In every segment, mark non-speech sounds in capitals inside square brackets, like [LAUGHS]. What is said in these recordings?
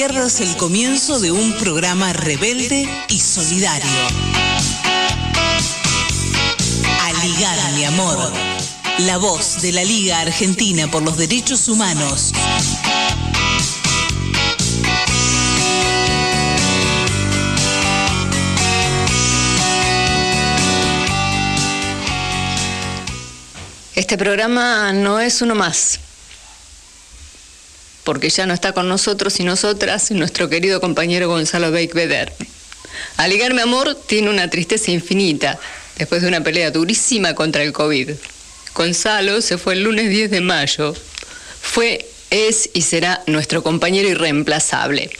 pierdas el comienzo de un programa rebelde y solidario. Aligar, mi amor. La voz de la Liga Argentina por los Derechos Humanos. Este programa no es uno más, porque ya no está con nosotros y nosotras nuestro querido compañero Gonzalo Beikbeder. Aligarme Amor tiene una tristeza infinita después de una pelea durísima contra el COVID. Gonzalo se fue el lunes 10 de mayo. Fue, es y será nuestro compañero irreemplazable.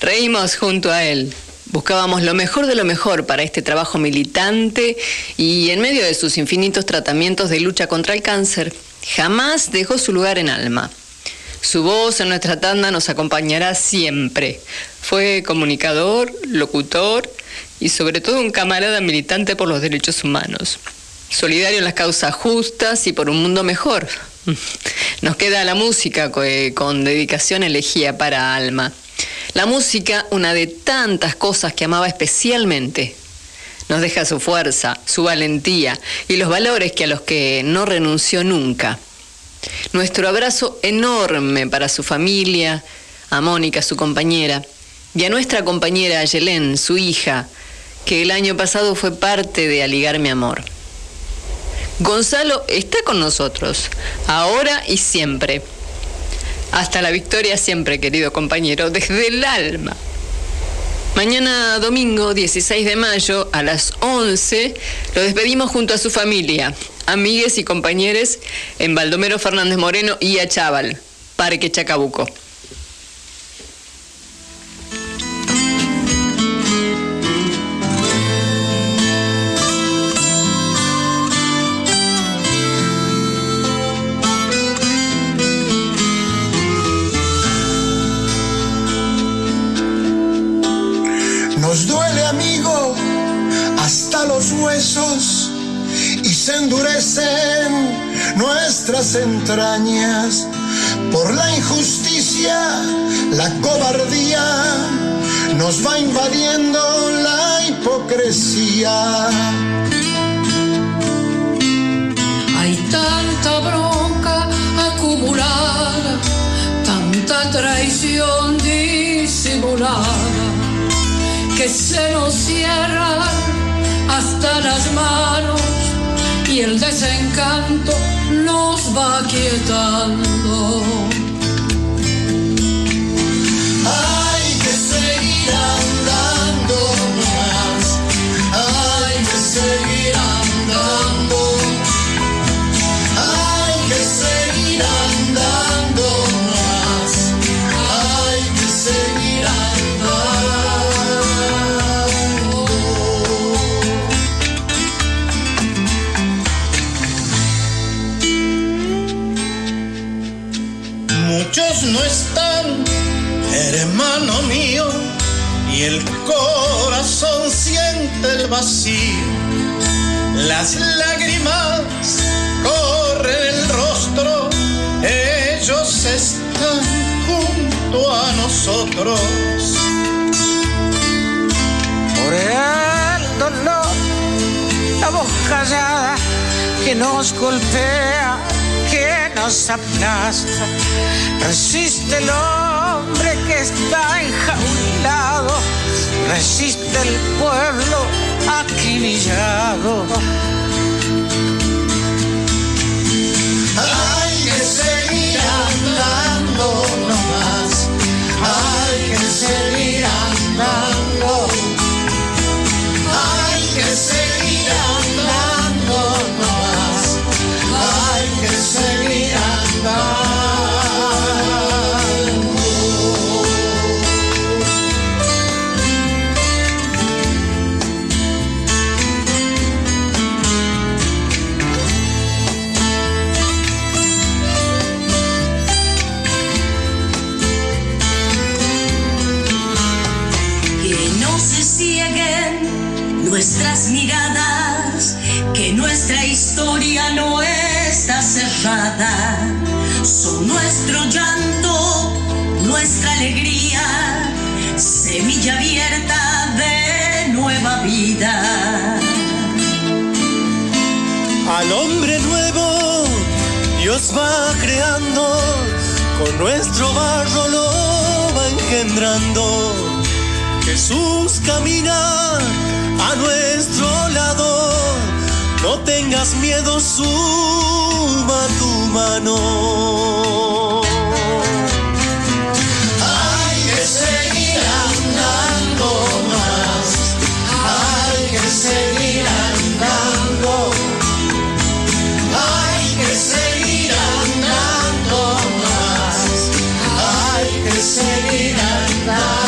Reímos junto a él, Buscábamos lo mejor de lo mejor para este trabajo militante y en medio de sus infinitos tratamientos de lucha contra el cáncer, jamás dejó su lugar en alma. Su voz en nuestra tanda nos acompañará siempre. Fue comunicador, locutor y sobre todo un camarada militante por los derechos humanos. Solidario en las causas justas y por un mundo mejor. [LAUGHS] Nos queda la música con dedicación elegía para Alma. La música, una de tantas cosas que amaba especialmente, nos deja su fuerza, su valentía y los valores que a los que no renunció nunca. Nuestro abrazo enorme para su familia, a Mónica, su compañera, y a nuestra compañera Yelén, su hija, que el año pasado fue parte de Aligar mi amor. Gonzalo está con nosotros, ahora y siempre. Hasta la victoria siempre, querido compañero, desde el alma. Mañana domingo 16 de mayo a las 11 lo despedimos junto a su familia, amigues y compañeros en Baldomero Fernández Moreno y a Chaval, Parque Chacabuco. huesos y se endurecen nuestras entrañas por la injusticia, la cobardía, nos va invadiendo la hipocresía. Hay tanta bronca acumulada, tanta traición disimulada, que se nos cierra hasta las manos y el desencanto nos va quietando. No están, hermano mío, y el corazón siente el vacío. Las lágrimas corren el rostro, ellos están junto a nosotros. Por el dolor, la voz callada que nos golpea, Resiste el hombre que está enjaulado, resiste el pueblo acribillado. Hay que seguir andando nomás, hay que seguir andando, Son nuestro llanto, nuestra alegría, semilla abierta de nueva vida. Al hombre nuevo Dios va creando, con nuestro barro lo va engendrando. Jesús camina a nuestro lado, no tengas miedo, suma tu mano. Hay que seguir andando más, hay que seguir andando, hay que seguir andando más, hay que seguir andando.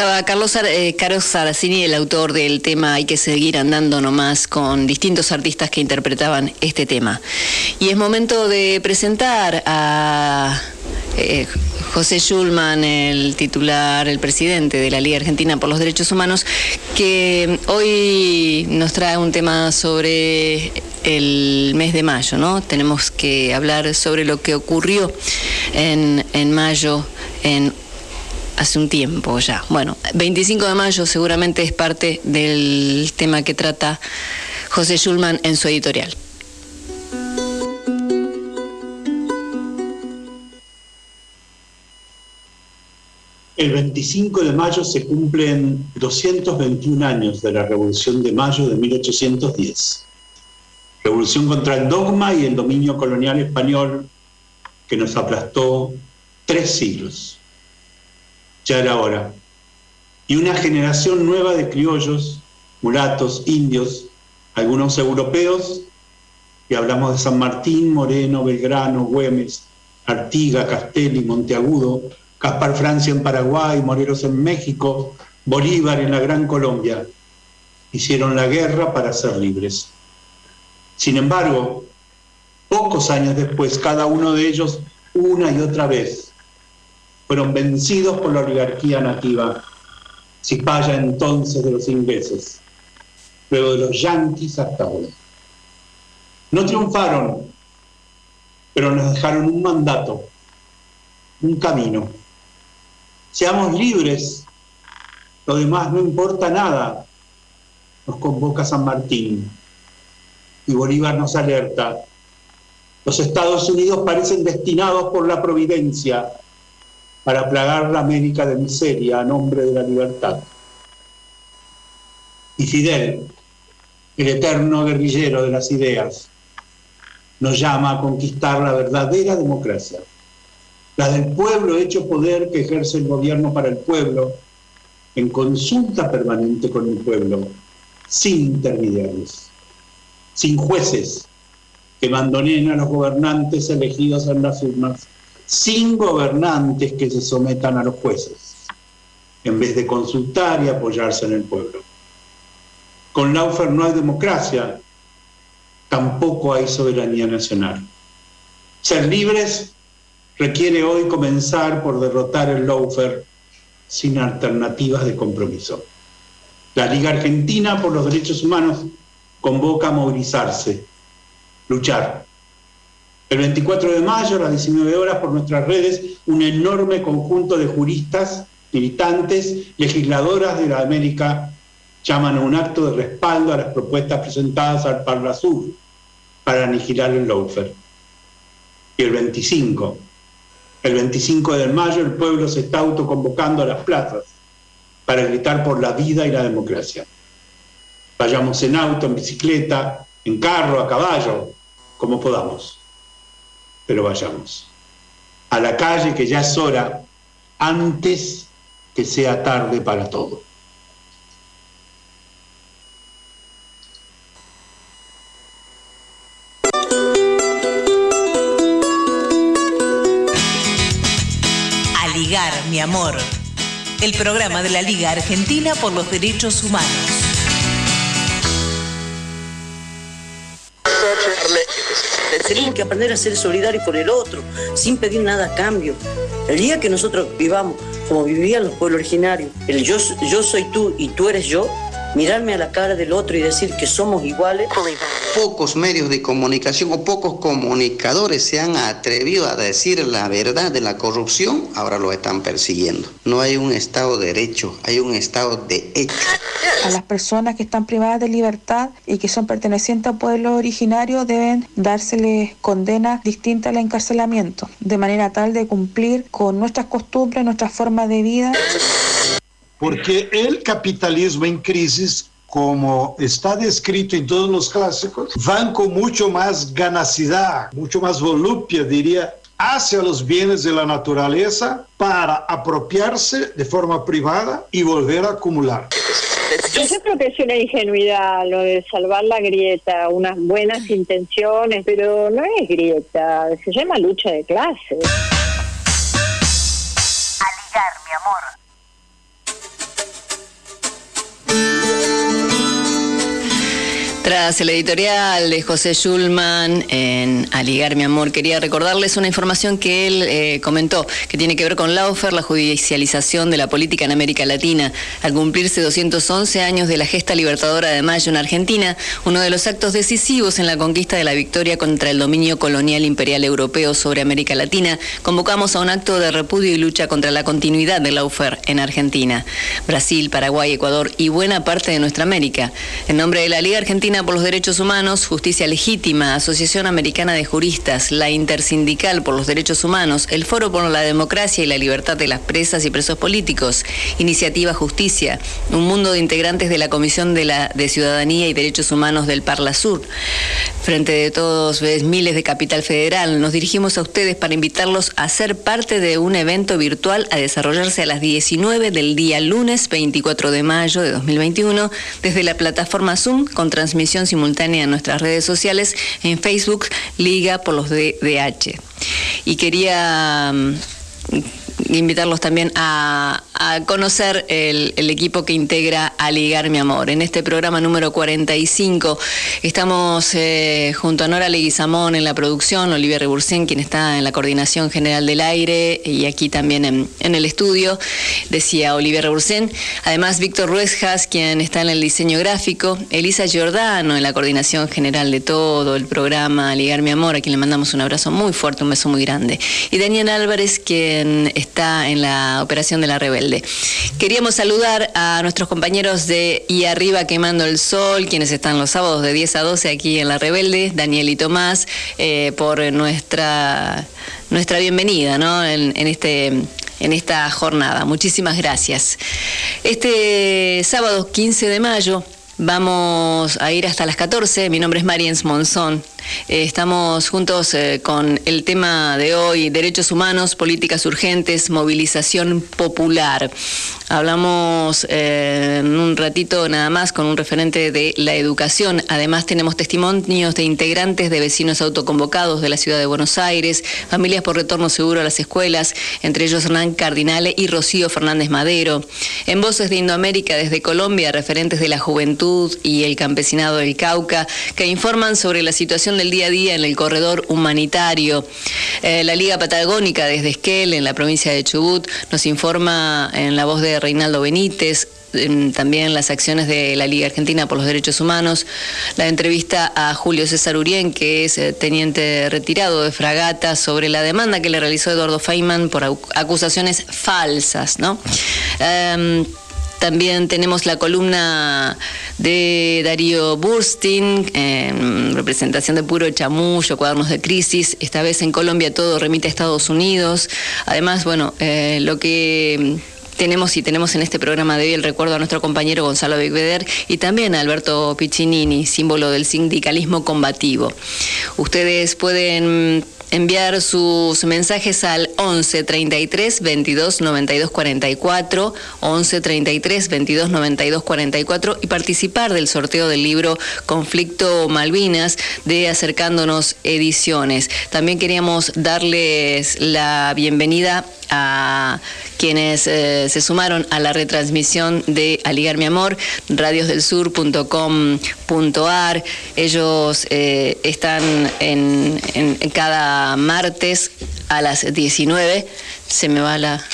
Pasaba Carlos eh, Saracini, el autor del tema Hay que seguir andando nomás, con distintos artistas que interpretaban este tema. Y es momento de presentar a eh, José Schulman, el titular, el presidente de la Liga Argentina por los Derechos Humanos, que hoy nos trae un tema sobre el mes de mayo, ¿no? Tenemos que hablar sobre lo que ocurrió en, en mayo en hace un tiempo ya. Bueno, 25 de mayo seguramente es parte del tema que trata José Schulman en su editorial. El 25 de mayo se cumplen 221 años de la Revolución de Mayo de 1810. Revolución contra el dogma y el dominio colonial español que nos aplastó tres siglos. Ya era. Y una generación nueva de criollos, mulatos, indios, algunos europeos, y hablamos de San Martín, Moreno, Belgrano, Güemes, Artiga, Castelli, Monteagudo, Caspar Francia en Paraguay, Morelos en México, Bolívar en la Gran Colombia. Hicieron la guerra para ser libres. Sin embargo, pocos años después, cada uno de ellos, una y otra vez, fueron vencidos por la oligarquía nativa, cipaya entonces de los ingleses, luego de los yanquis hasta hoy. No triunfaron, pero nos dejaron un mandato, un camino. Seamos libres, lo demás no importa nada, nos convoca San Martín. Y Bolívar nos alerta, los Estados Unidos parecen destinados por la providencia para plagar la América de miseria a nombre de la libertad. Y Fidel, el eterno guerrillero de las ideas, nos llama a conquistar la verdadera democracia, la del pueblo hecho poder que ejerce el gobierno para el pueblo, en consulta permanente con el pueblo, sin intermediarios, sin jueces que mandonen a los gobernantes elegidos en las urnas, sin gobernantes que se sometan a los jueces, en vez de consultar y apoyarse en el pueblo. Con Laufer no hay democracia, tampoco hay soberanía nacional. Ser libres requiere hoy comenzar por derrotar el Laufer sin alternativas de compromiso. La Liga Argentina por los Derechos Humanos convoca a movilizarse, luchar. El 24 de mayo, a las 19 horas, por nuestras redes, un enorme conjunto de juristas, militantes, legisladoras de la América llaman a un acto de respaldo a las propuestas presentadas al Parla Sur para aniquilar el Laufer. Y el 25, el 25 de mayo, el pueblo se está autoconvocando a las plazas para gritar por la vida y la democracia. Vayamos en auto, en bicicleta, en carro, a caballo, como podamos. Pero vayamos. A la calle que ya es hora, antes que sea tarde para todo. A ligar, mi amor. El programa de la Liga Argentina por los Derechos Humanos. Tenemos que aprender a ser solidarios con el otro, sin pedir nada a cambio. El día que nosotros vivamos como vivían los pueblos originarios, el yo, yo soy tú y tú eres yo, mirarme a la cara del otro y decir que somos iguales. Pocos medios de comunicación o pocos comunicadores se han atrevido a decir la verdad de la corrupción, ahora lo están persiguiendo. No hay un Estado de derecho, hay un Estado de hecho. A las personas que están privadas de libertad y que son pertenecientes a pueblos originarios deben dárseles condena distinta al encarcelamiento, de manera tal de cumplir con nuestras costumbres, nuestras formas de vida. Porque el capitalismo en crisis, como está descrito en todos los clásicos, van con mucho más ganacidad, mucho más volupia, diría, hacia los bienes de la naturaleza para apropiarse de forma privada y volver a acumular. Yo creo que es una ingenuidad lo de salvar la grieta, unas buenas intenciones, pero no es grieta, se llama lucha de clases. A ligar, mi amor. Tras el editorial de José Schulman en Aligar mi amor, quería recordarles una información que él eh, comentó, que tiene que ver con Laufer, la judicialización de la política en América Latina. Al cumplirse 211 años de la gesta libertadora de Mayo en Argentina, uno de los actos decisivos en la conquista de la victoria contra el dominio colonial imperial europeo sobre América Latina, convocamos a un acto de repudio y lucha contra la continuidad de Laufer en Argentina, Brasil, Paraguay, Ecuador y buena parte de nuestra América. En nombre de la Liga Argentina por los Derechos Humanos, Justicia Legítima, Asociación Americana de Juristas, la Intersindical por los Derechos Humanos, el Foro por la Democracia y la Libertad de las Presas y Presos Políticos, Iniciativa Justicia, un mundo de integrantes de la Comisión de, la, de Ciudadanía y Derechos Humanos del Parla Sur. Frente de todos, miles de Capital Federal, nos dirigimos a ustedes para invitarlos a ser parte de un evento virtual a desarrollarse a las 19 del día lunes 24 de mayo de 2021 desde la plataforma Zoom con transmisión simultánea en nuestras redes sociales, en Facebook, Liga por los DH. Y quería mm, invitarlos también a, a conocer el, equipo que integra a Ligar Mi Amor. En este programa número 45 estamos eh, junto a Nora Leguizamón en la producción, Olivia Rebursén, quien está en la coordinación general del aire y aquí también en, el estudio, decía Olivia Rebursén. Además, Víctor Ruesjas, quien está en el diseño gráfico, Elisa Giordano en la coordinación general de todo el programa Ligar Mi Amor, a quien le mandamos un abrazo muy fuerte, un beso muy grande. Y Daniel Álvarez, quien está en la operación de la Rebelde. Queríamos saludar a nuestros compañeros de Y Arriba Quemando el Sol, quienes están los sábados de 10 a 12 aquí en La Rebelde, Daniel y Tomás, eh, por nuestra, nuestra bienvenida ¿no? en, en este en esta jornada. Muchísimas gracias. Este sábado 15 de mayo Vamos a ir hasta las 14. Mi nombre es Mariens Monzón. Eh, estamos juntos eh, con el tema de hoy, derechos humanos, políticas urgentes, movilización popular. Hablamos eh, un ratito nada más con un referente de la educación. Además tenemos testimonios de integrantes de vecinos autoconvocados de la ciudad de Buenos Aires, familias por retorno seguro a las escuelas, entre ellos Hernán Cardinale y Rocío Fernández Madero. En Voces de Indoamérica desde Colombia, referentes de la juventud y el campesinado del Cauca, que informan sobre la situación del día a día en el corredor humanitario. Eh, la Liga Patagónica desde Esquel, en la provincia de Chubut, nos informa en la voz de Reinaldo Benítez, también las acciones de la Liga Argentina por los Derechos Humanos, la entrevista a Julio César Urien, que es eh, teniente retirado de Fragata, sobre la demanda que le realizó Eduardo Feynman por acusaciones falsas, ¿no? Em, también tenemos la columna de Darío Burstin, en representación de Puro Chamullo, Cuadernos de Crisis. Esta vez en Colombia todo remite a Estados Unidos. Además, bueno, eh, lo que tenemos y tenemos en este programa de hoy el recuerdo a nuestro compañero Gonzalo Bigveder y también a Alberto Piccinini, símbolo del sindicalismo combativo. Ustedes pueden enviar sus mensajes al 11 33 22 92 44, 11 33 22 92 44 y participar del sorteo del libro Conflicto Malvinas de Acercándonos Ediciones. También queríamos darles la bienvenida a quienes eh, se sumaron a la retransmisión de Aligar Mi Amor, radiosdelsur.com.ar. Ellos eh, están en, cada martes a las 19. Se me va la...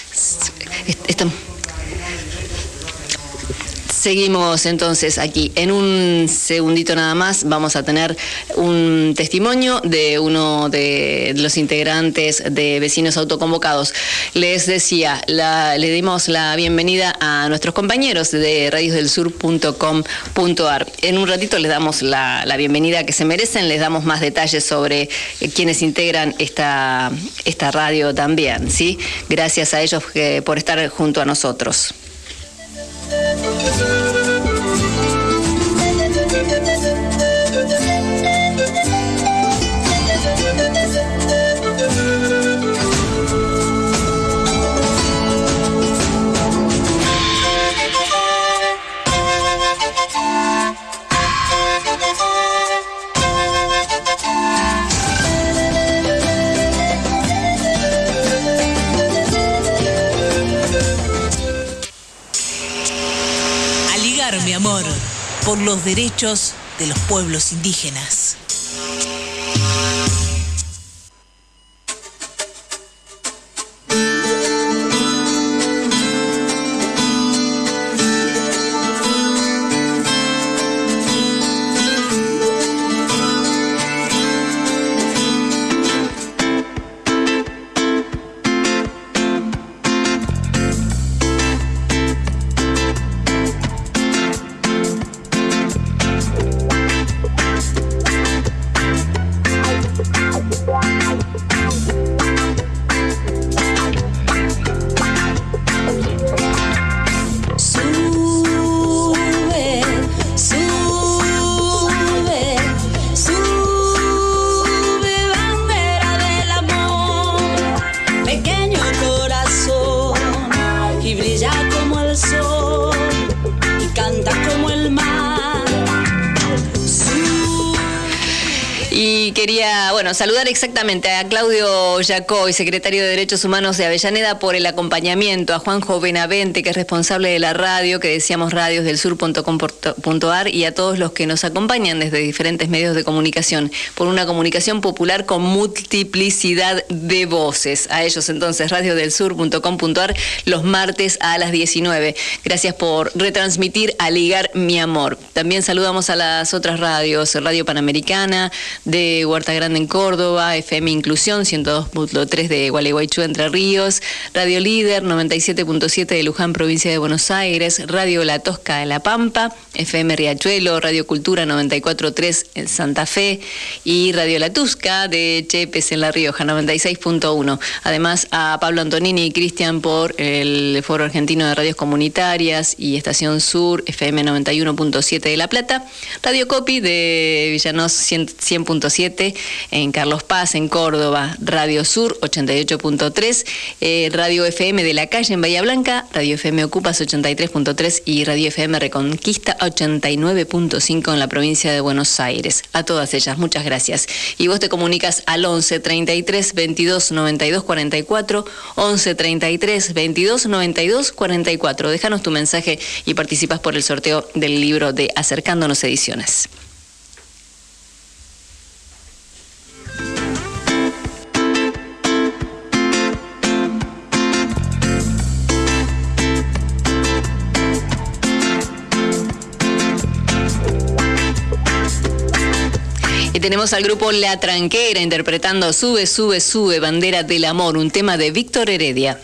Seguimos entonces aquí. En un segundito nada más vamos a tener un testimonio de uno de los integrantes de Vecinos Autoconvocados. Les decía, le dimos la bienvenida a nuestros compañeros de radiosdelsur.com.ar. En un ratito les damos la, bienvenida que se merecen, les damos más detalles sobre eh, quienes integran esta, esta radio también. ¿sí? Gracias a ellos eh, por estar junto a nosotros. Thank you. Por los derechos de los pueblos indígenas. Exactamente a Claudio Yacoy, secretario de Derechos Humanos de Avellaneda, por el acompañamiento, a Juanjo Benavente, que es responsable de la radio, que decíamos radiosdelsur.com.ar, y a todos los que nos acompañan desde diferentes medios de comunicación, por una comunicación popular con multiplicidad de voces. A ellos entonces, radiosdelsur.com.ar, los martes a las 19. Gracias por retransmitir a Ligar Mi Amor. También saludamos a las otras radios, Radio Panamericana, de Huerta Grande en Córdoba, FM Inclusión 102.3 de Gualeguaychú, Entre Ríos, Radio Líder 97.7 de Luján, provincia de Buenos Aires, Radio La Tosca de La Pampa, FM Riachuelo, Radio Cultura 94.3 en Santa Fe y Radio La Tusca de Chepes en La Rioja 96.1. Además a Pablo Antonini y Cristian por el Foro Argentino de Radios Comunitarias y Estación Sur, FM 91.7 de La Plata, Radio Copy de Villanos 100 103.7, en Carlos Paz, en Córdoba, Radio Sur 88.3, eh, Radio FM de la calle en Bahía Blanca, Radio FM Ocupas 83.3 y Radio FM Reconquista 89.5 en la provincia de Buenos Aires. A todas ellas, muchas gracias. Y vos te comunicas al 11 33 22 92 44, 11 33 22 92 44. Déjanos tu mensaje y participas por el sorteo del libro de Acercándonos Ediciones. Tenemos al grupo La Tranquera interpretando Sube, sube, sube, bandera del amor, un tema de Víctor Heredia.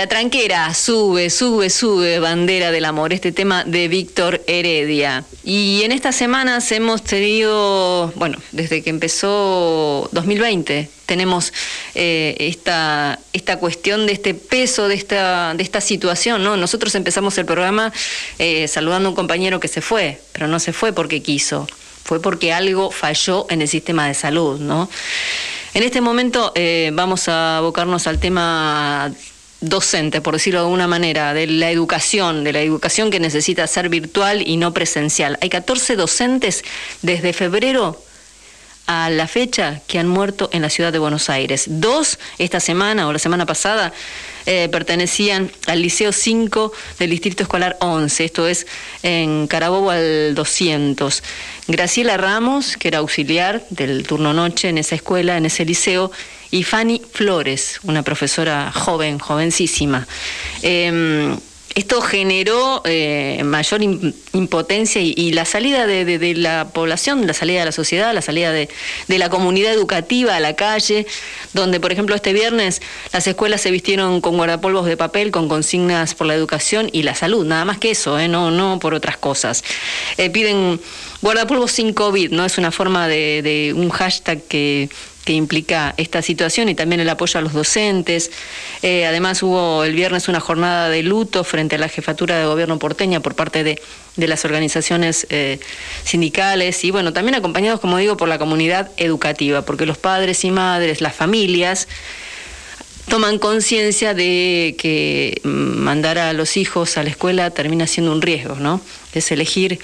La Tranquera, sube, sube, sube, bandera del amor, este tema de Víctor Heredia. Y en estas semanas hemos tenido, bueno, desde que empezó 2020, tenemos eh, esta, esta cuestión de este peso, de esta, de esta situación, ¿no? Nosotros empezamos el programa eh, saludando a un compañero que se fue, pero no se fue porque quiso, fue porque algo falló en el sistema de salud, ¿no? En este momento eh, vamos a abocarnos al tema docente, por decirlo de alguna manera, de la educación, de la educación que necesita ser virtual y no presencial. Hay 14 docentes desde febrero a la fecha que han muerto en la ciudad de Buenos Aires. Dos esta semana o la semana pasada eh, pertenecían al Liceo 5 del Distrito Escolar 11, esto es en Carabobo al 200. Graciela Ramos, que era auxiliar del turno noche en esa escuela, en ese liceo, y Fanny Flores, una profesora joven, jovencísima. Em, esto generó eh, mayor impotencia y, la salida de, la población, la salida de la sociedad, la salida de, la comunidad educativa a la calle, donde, por ejemplo, este viernes las escuelas se vistieron con guardapolvos de papel, con consignas por la educación y la salud, nada más que eso, ¿eh? no, no por otras cosas. Eh, piden guardapolvos sin COVID, no es una forma de un hashtag que que implica esta situación y también el apoyo a los docentes. Eh, además hubo el viernes una jornada de luto frente a la jefatura de gobierno porteña por parte de, las organizaciones eh, sindicales y bueno, también acompañados, como digo, por la comunidad educativa, porque los padres y madres, las familias, toman conciencia de que mandar a los hijos a la escuela termina siendo un riesgo, ¿no? Es elegir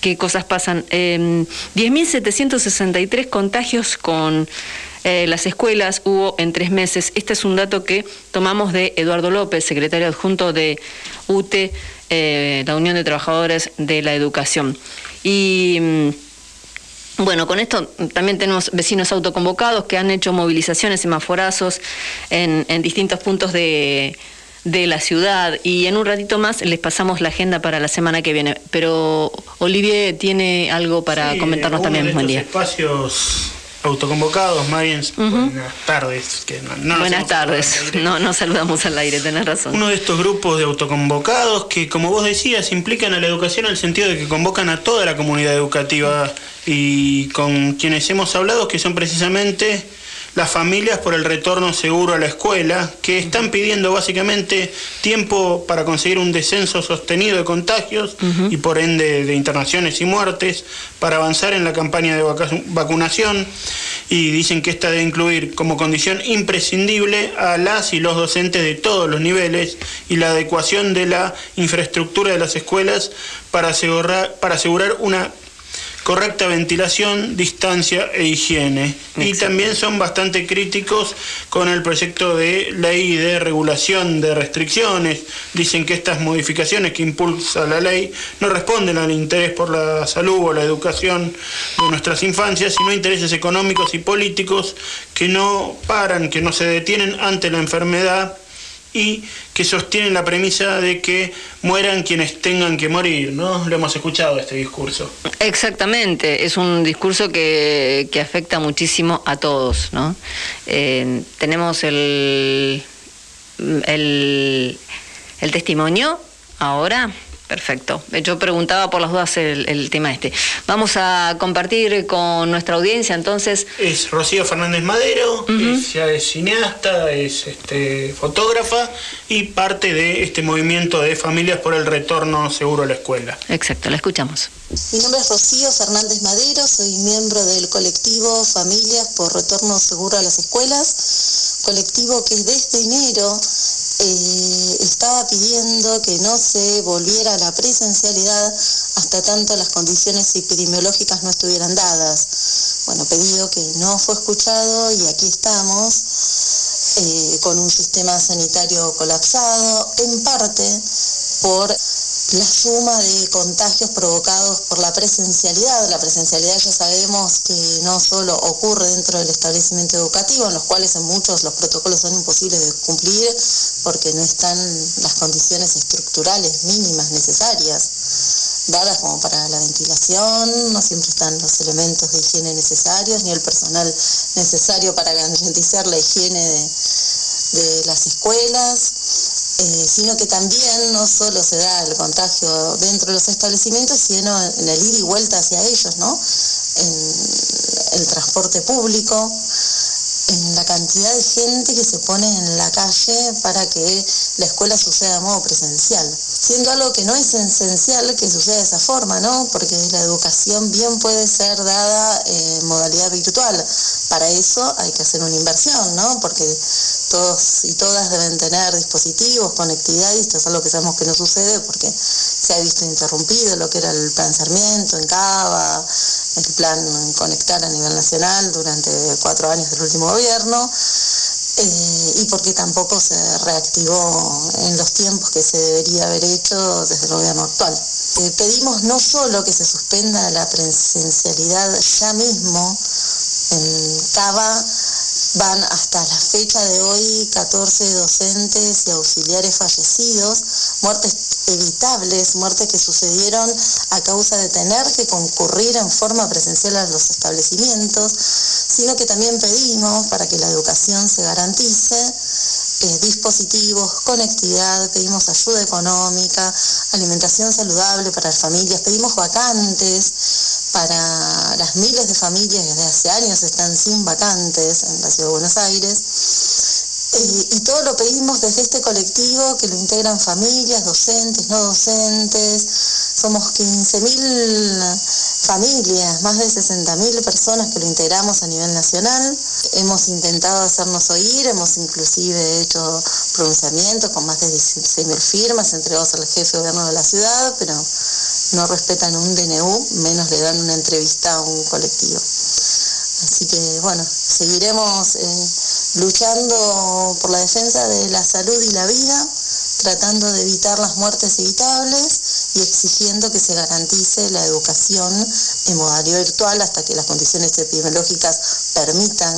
qué cosas pasan. 10.763 em, contagios con eh, las escuelas hubo en tres meses. Este es un dato que tomamos de Eduardo López, secretario adjunto de UTE, eh, la Unión de Trabajadores de la Educación. Y mm, bueno, con esto también tenemos vecinos autoconvocados que han hecho movilizaciones, semaforazos en, en distintos puntos de, la ciudad y en un ratito más les pasamos la agenda para la semana que viene. Pero Olivier tiene algo para comentarnos también. Buen día. Espacios autoconvocados, más bien buenas tardes. buenas tardes, no, no saludamos al aire, tenés razón. Uno de estos grupos de autoconvocados que, como vos decías, implican a la educación en el sentido de que convocan a toda la comunidad educativa y con quienes hemos hablado que son precisamente las familias por el retorno seguro a la escuela, que están pidiendo básicamente tiempo para conseguir un descenso sostenido de contagios y por ende de internaciones y muertes, para avanzar en la campaña de vacunación. Y dicen que esta debe incluir como condición imprescindible a las y los docentes de todos los niveles y la adecuación de la infraestructura de las escuelas para asegurar, para asegurar una correcta ventilación, distancia e higiene. Y también son bastante críticos con el proyecto de ley de regulación de restricciones. Dicen que estas modificaciones que impulsa la ley no responden al interés por la salud o la educación de nuestras infancias, sino intereses económicos y políticos que no paran, que no se detienen ante la enfermedad y que sostienen la premisa de que mueran quienes tengan que morir, ¿no? Lo hemos escuchado este discurso. Exactamente, es un discurso que, afecta muchísimo a todos, ¿no? Eh, tenemos el, el testimonio ahora Perfecto. Yo preguntaba por las dudas el, tema este. Vamos a compartir con nuestra audiencia entonces. Es Rocío Fernández Madero, es, cineasta, es este, fotógrafa y parte de este movimiento de familias por el retorno seguro a la escuela. Exacto, la escuchamos. Mi nombre es Rocío Fernández Madero, soy miembro del colectivo Familias por Retorno Seguro a las Escuelas, colectivo que desde enero eh, estaba pidiendo que no se volviera a la presencialidad hasta tanto las condiciones epidemiológicas no estuvieran dadas. Bueno, pedido que no fue escuchado y aquí estamos eh, con un sistema sanitario colapsado, en parte por la suma de contagios provocados por la presencialidad. La presencialidad ya sabemos que no solo ocurre dentro del establecimiento educativo, en los cuales en muchos los protocolos son imposibles de cumplir porque no están las condiciones estructurales mínimas necesarias dadas como para la ventilación, no siempre están los elementos de higiene necesarios ni el personal necesario para garantizar la higiene de, las escuelas. Eh, sino que también no solo se da el contagio dentro de los establecimientos, sino en el ir y vuelta hacia ellos, ¿no? En el transporte público, en la cantidad de gente que se pone en la calle para que la escuela suceda de modo presencial. siendo algo que no es esencial que suceda de esa forma, ¿no? Porque la educación bien puede ser dada en modalidad virtual. Para eso hay que hacer una inversión, ¿no? Porque todos y todas deben tener dispositivos, conectividad, y esto es algo que sabemos que no sucede porque se ha visto interrumpido lo que era el plan Sarmiento en Cava, el plan Conectar a nivel nacional durante cuatro años del último gobierno. Eh, y porque tampoco se reactivó en los tiempos que se debería haber hecho desde el gobierno actual. Eh, pedimos no solo que se suspenda la presencialidad ya mismo en Cava, van hasta la fecha de hoy 14 docentes y auxiliares fallecidos, muertes evitables, muertes que sucedieron a causa de tener que concurrir en forma presencial a los establecimientos, sino que también pedimos para que la educación se garantice eh, dispositivos, conectividad, pedimos ayuda económica, alimentación saludable para las familias, pedimos vacantes para las miles de familias que desde hace años están sin vacantes en la ciudad de Buenos Aires. Eh, y todo lo pedimos desde este colectivo que lo integran familias, docentes, no docentes. Somos 15.000 familias, más de 60.000 personas que lo integramos a nivel nacional. Hemos intentado hacernos oír, hemos inclusive hecho pronunciamientos con más de 16.000 firmas entregados al jefe de gobierno de la ciudad, pero no respetan un DNU, menos le dan una entrevista a un colectivo. Así que bueno, seguiremos eh, luchando por la defensa de la salud y la vida, tratando de evitar las muertes evitables y exigiendo que se garantice la educación en modalidad virtual hasta que las condiciones epidemiológicas permitan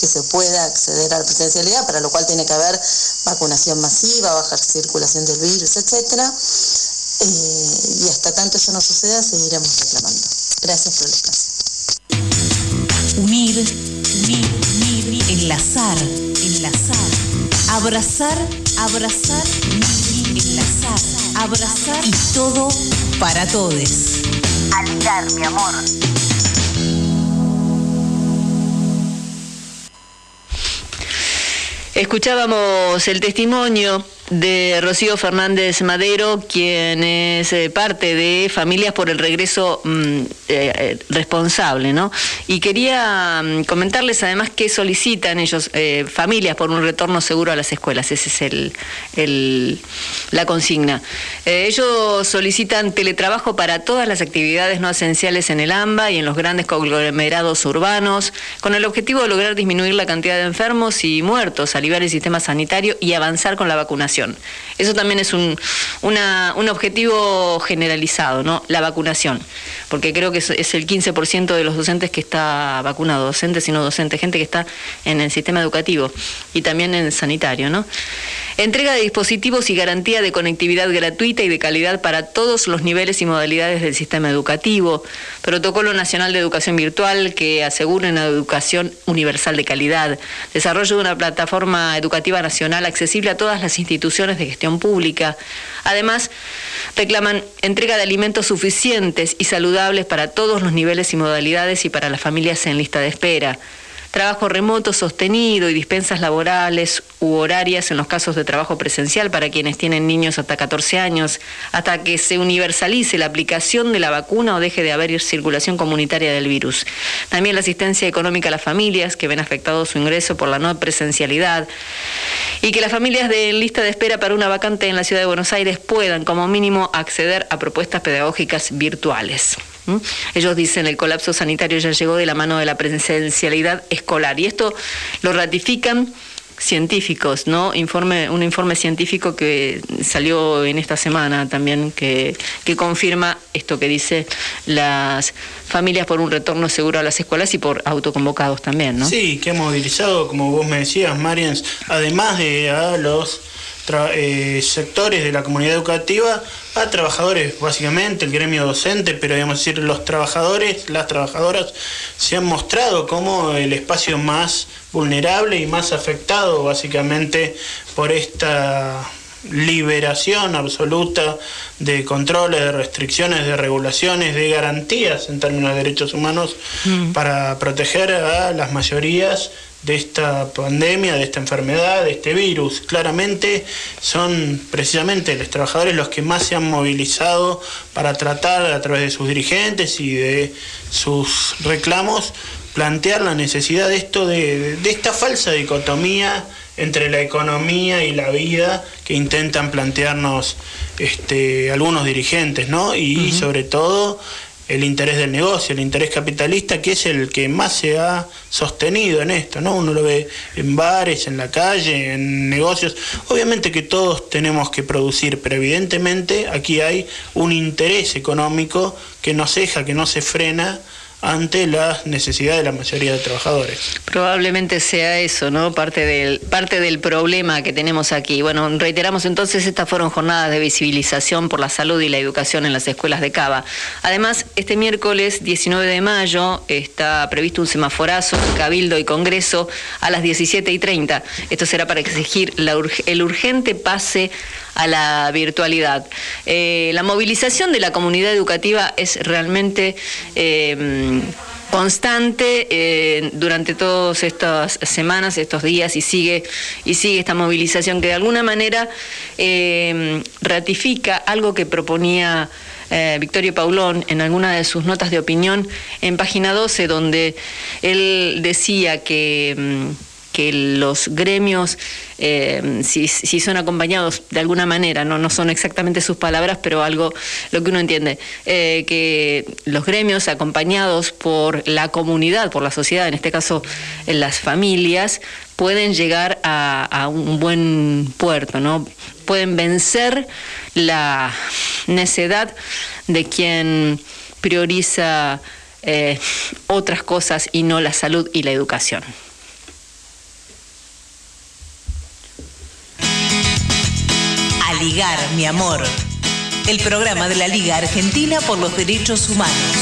que se pueda acceder a la presencialidad, para lo cual tiene que haber vacunación masiva, baja circulación del virus, etcétera. Eh, y hasta tanto eso no suceda, seguiremos reclamando. Gracias por el espacio. Unir, unir, unir, enlazar, enlazar, abrazar, abrazar, unir, enlazar, abrazar y todo para todos. Aligar, mi amor. Escuchábamos el testimonio de Rocío Fernández Madero, quien es eh, parte de Familias por el Regreso mm, eh, eh, Responsable, ¿no? Y quería mm, comentarles además que solicitan ellos, familias por un retorno seguro a las escuelas, esa es el, el- la consigna. Ellos solicitan teletrabajo para todas las actividades no esenciales en el AMBA y en los grandes conglomerados urbanos, con el objetivo de lograr disminuir la cantidad de enfermos y muertos, aliviar el sistema sanitario y avanzar con la vacunación. Eso también es un, un objetivo generalizado, ¿no? La vacunación, porque creo que es, es el 15% de los docentes que está vacunado, docentes y no docentes, gente que está en el sistema educativo y también en el sanitario, ¿no? Entrega de dispositivos y garantía de conectividad gratuita y de calidad para todos los niveles y modalidades del sistema educativo. Protocolo Nacional de Educación Virtual que asegure una educación universal de calidad. Desarrollo de una plataforma educativa nacional accesible a todas las instituciones de gestión pública. Además, reclaman entrega de alimentos suficientes y saludables para todos los niveles y modalidades y para las familias en lista de espera trabajo remoto sostenido y dispensas laborales u horarias en los casos de trabajo presencial para quienes tienen niños hasta 14 años, hasta que se universalice la aplicación de la vacuna o deje de haber circulación comunitaria del virus. También la asistencia económica a las familias que ven afectado su ingreso por la no presencialidad y que las familias de lista de espera para una vacante en la ciudad de Buenos Aires puedan como mínimo acceder a propuestas pedagógicas virtuales. ¿Mm? Ellos dicen el colapso sanitario ya llegó de la mano de la presencialidad escolar y esto lo ratifican científicos, ¿no? Informe, un informe científico que salió en esta semana también que, que confirma esto que dice las familias por un retorno seguro a las escuelas y por autoconvocados también, ¿no? Sí, que ha movilizado, como vos me decías, Marians, además de a los eh, sectores de la comunidad educativa, a trabajadores, básicamente, el gremio docente, pero digamos decir, los trabajadores, las trabajadoras, se han mostrado como el espacio más vulnerable y más afectado, básicamente, por esta liberación absoluta de controles, de restricciones, de regulaciones, de garantías en términos de derechos humanos para proteger a las mayorías de esta pandemia, de esta enfermedad, de este virus. Claramente son precisamente los trabajadores los que más se han movilizado para tratar a través de sus dirigentes y de sus reclamos plantear la necesidad de esto de, de esta falsa dicotomía entre la economía y la vida que intentan plantearnos este, algunos dirigentes, ¿no? Y sobre todo el interés del negocio, el interés capitalista, que es el que más se ha sostenido en esto, ¿no? Uno lo ve en bares, en la calle, en negocios. Obviamente que todos tenemos que producir, pero evidentemente aquí hay un interés económico que no ceja, que no se frena ante las necesidades de la mayoría de trabajadores. Probablemente sea eso, ¿no? Parte del, parte del problema que tenemos aquí. Bueno, reiteramos entonces, estas fueron jornadas de visibilización por la salud y la educación en las escuelas de Cava. Además, este miércoles 19 de mayo está previsto un semaforazo en Cabildo y Congreso a las 17 y 30. Esto será para exigir la el urgente pase a la virtualidad. Eh, la movilización de la comunidad educativa es realmente eh, constante eh, durante todas estas semanas, estos días, y sigue, y sigue esta movilización que de alguna manera eh, ratifica algo que proponía eh, Victorio Paulón en alguna de sus notas de opinión en página 12, donde él decía que... que los gremios, eh, si, si son acompañados de alguna manera, no, no son exactamente sus palabras, pero algo lo que uno entiende, eh, que los gremios acompañados por la comunidad, por la sociedad, en este caso en las familias, pueden llegar a, a un buen puerto, ¿no? Pueden vencer la necedad de quien prioriza eh, otras cosas y no la salud y la educación. Ligar, mi amor. El programa de la Liga Argentina por los Derechos Humanos.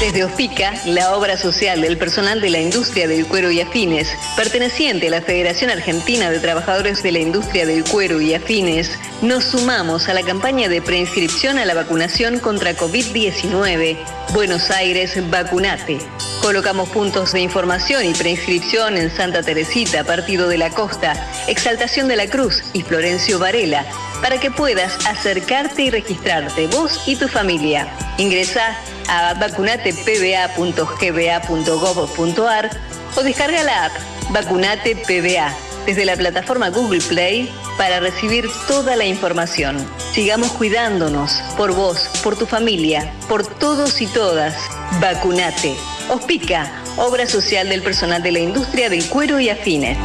Desde Ospica, la obra social del personal de la industria del cuero y afines, perteneciente a la Federación Argentina de Trabajadores de la Industria del Cuero y Afines, nos sumamos a la campaña de preinscripción a la vacunación contra COVID-19. Buenos Aires, vacunate. Colocamos puntos de información y preinscripción en Santa Teresita, Partido de la Costa, Exaltación de la Cruz y Florencio Varela, para que puedas acercarte y registrarte vos y tu familia. Ingresa a vacunatepba.gba.gov.ar o descarga la app Vacunate PBA desde la plataforma Google Play para recibir toda la información. Sigamos cuidándonos por vos, por tu familia, por todos y todas. Vacunate. Ospica, obra social del personal de la industria del cuero y afines.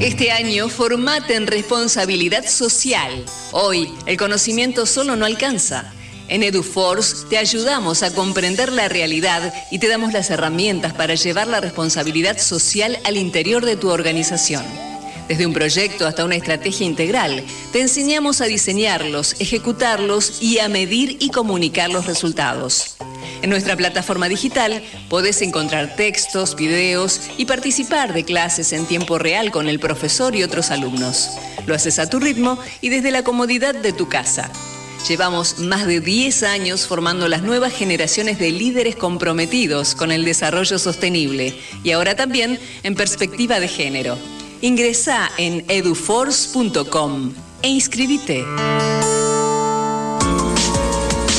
Este año formate en responsabilidad social. Hoy, el conocimiento solo no alcanza. En EduForce te ayudamos a comprender la realidad y te damos las herramientas para llevar la responsabilidad social al interior de tu organización. Desde un proyecto hasta una estrategia integral, te enseñamos a diseñarlos, ejecutarlos y a medir y comunicar los resultados. En nuestra plataforma digital podés encontrar textos, videos y participar de clases en tiempo real con el profesor y otros alumnos. Lo haces a tu ritmo y desde la comodidad de tu casa. Llevamos más de 10 años formando las nuevas generaciones de líderes comprometidos con el desarrollo sostenible y ahora también en perspectiva de género. Ingresa en eduforce.com e inscribite.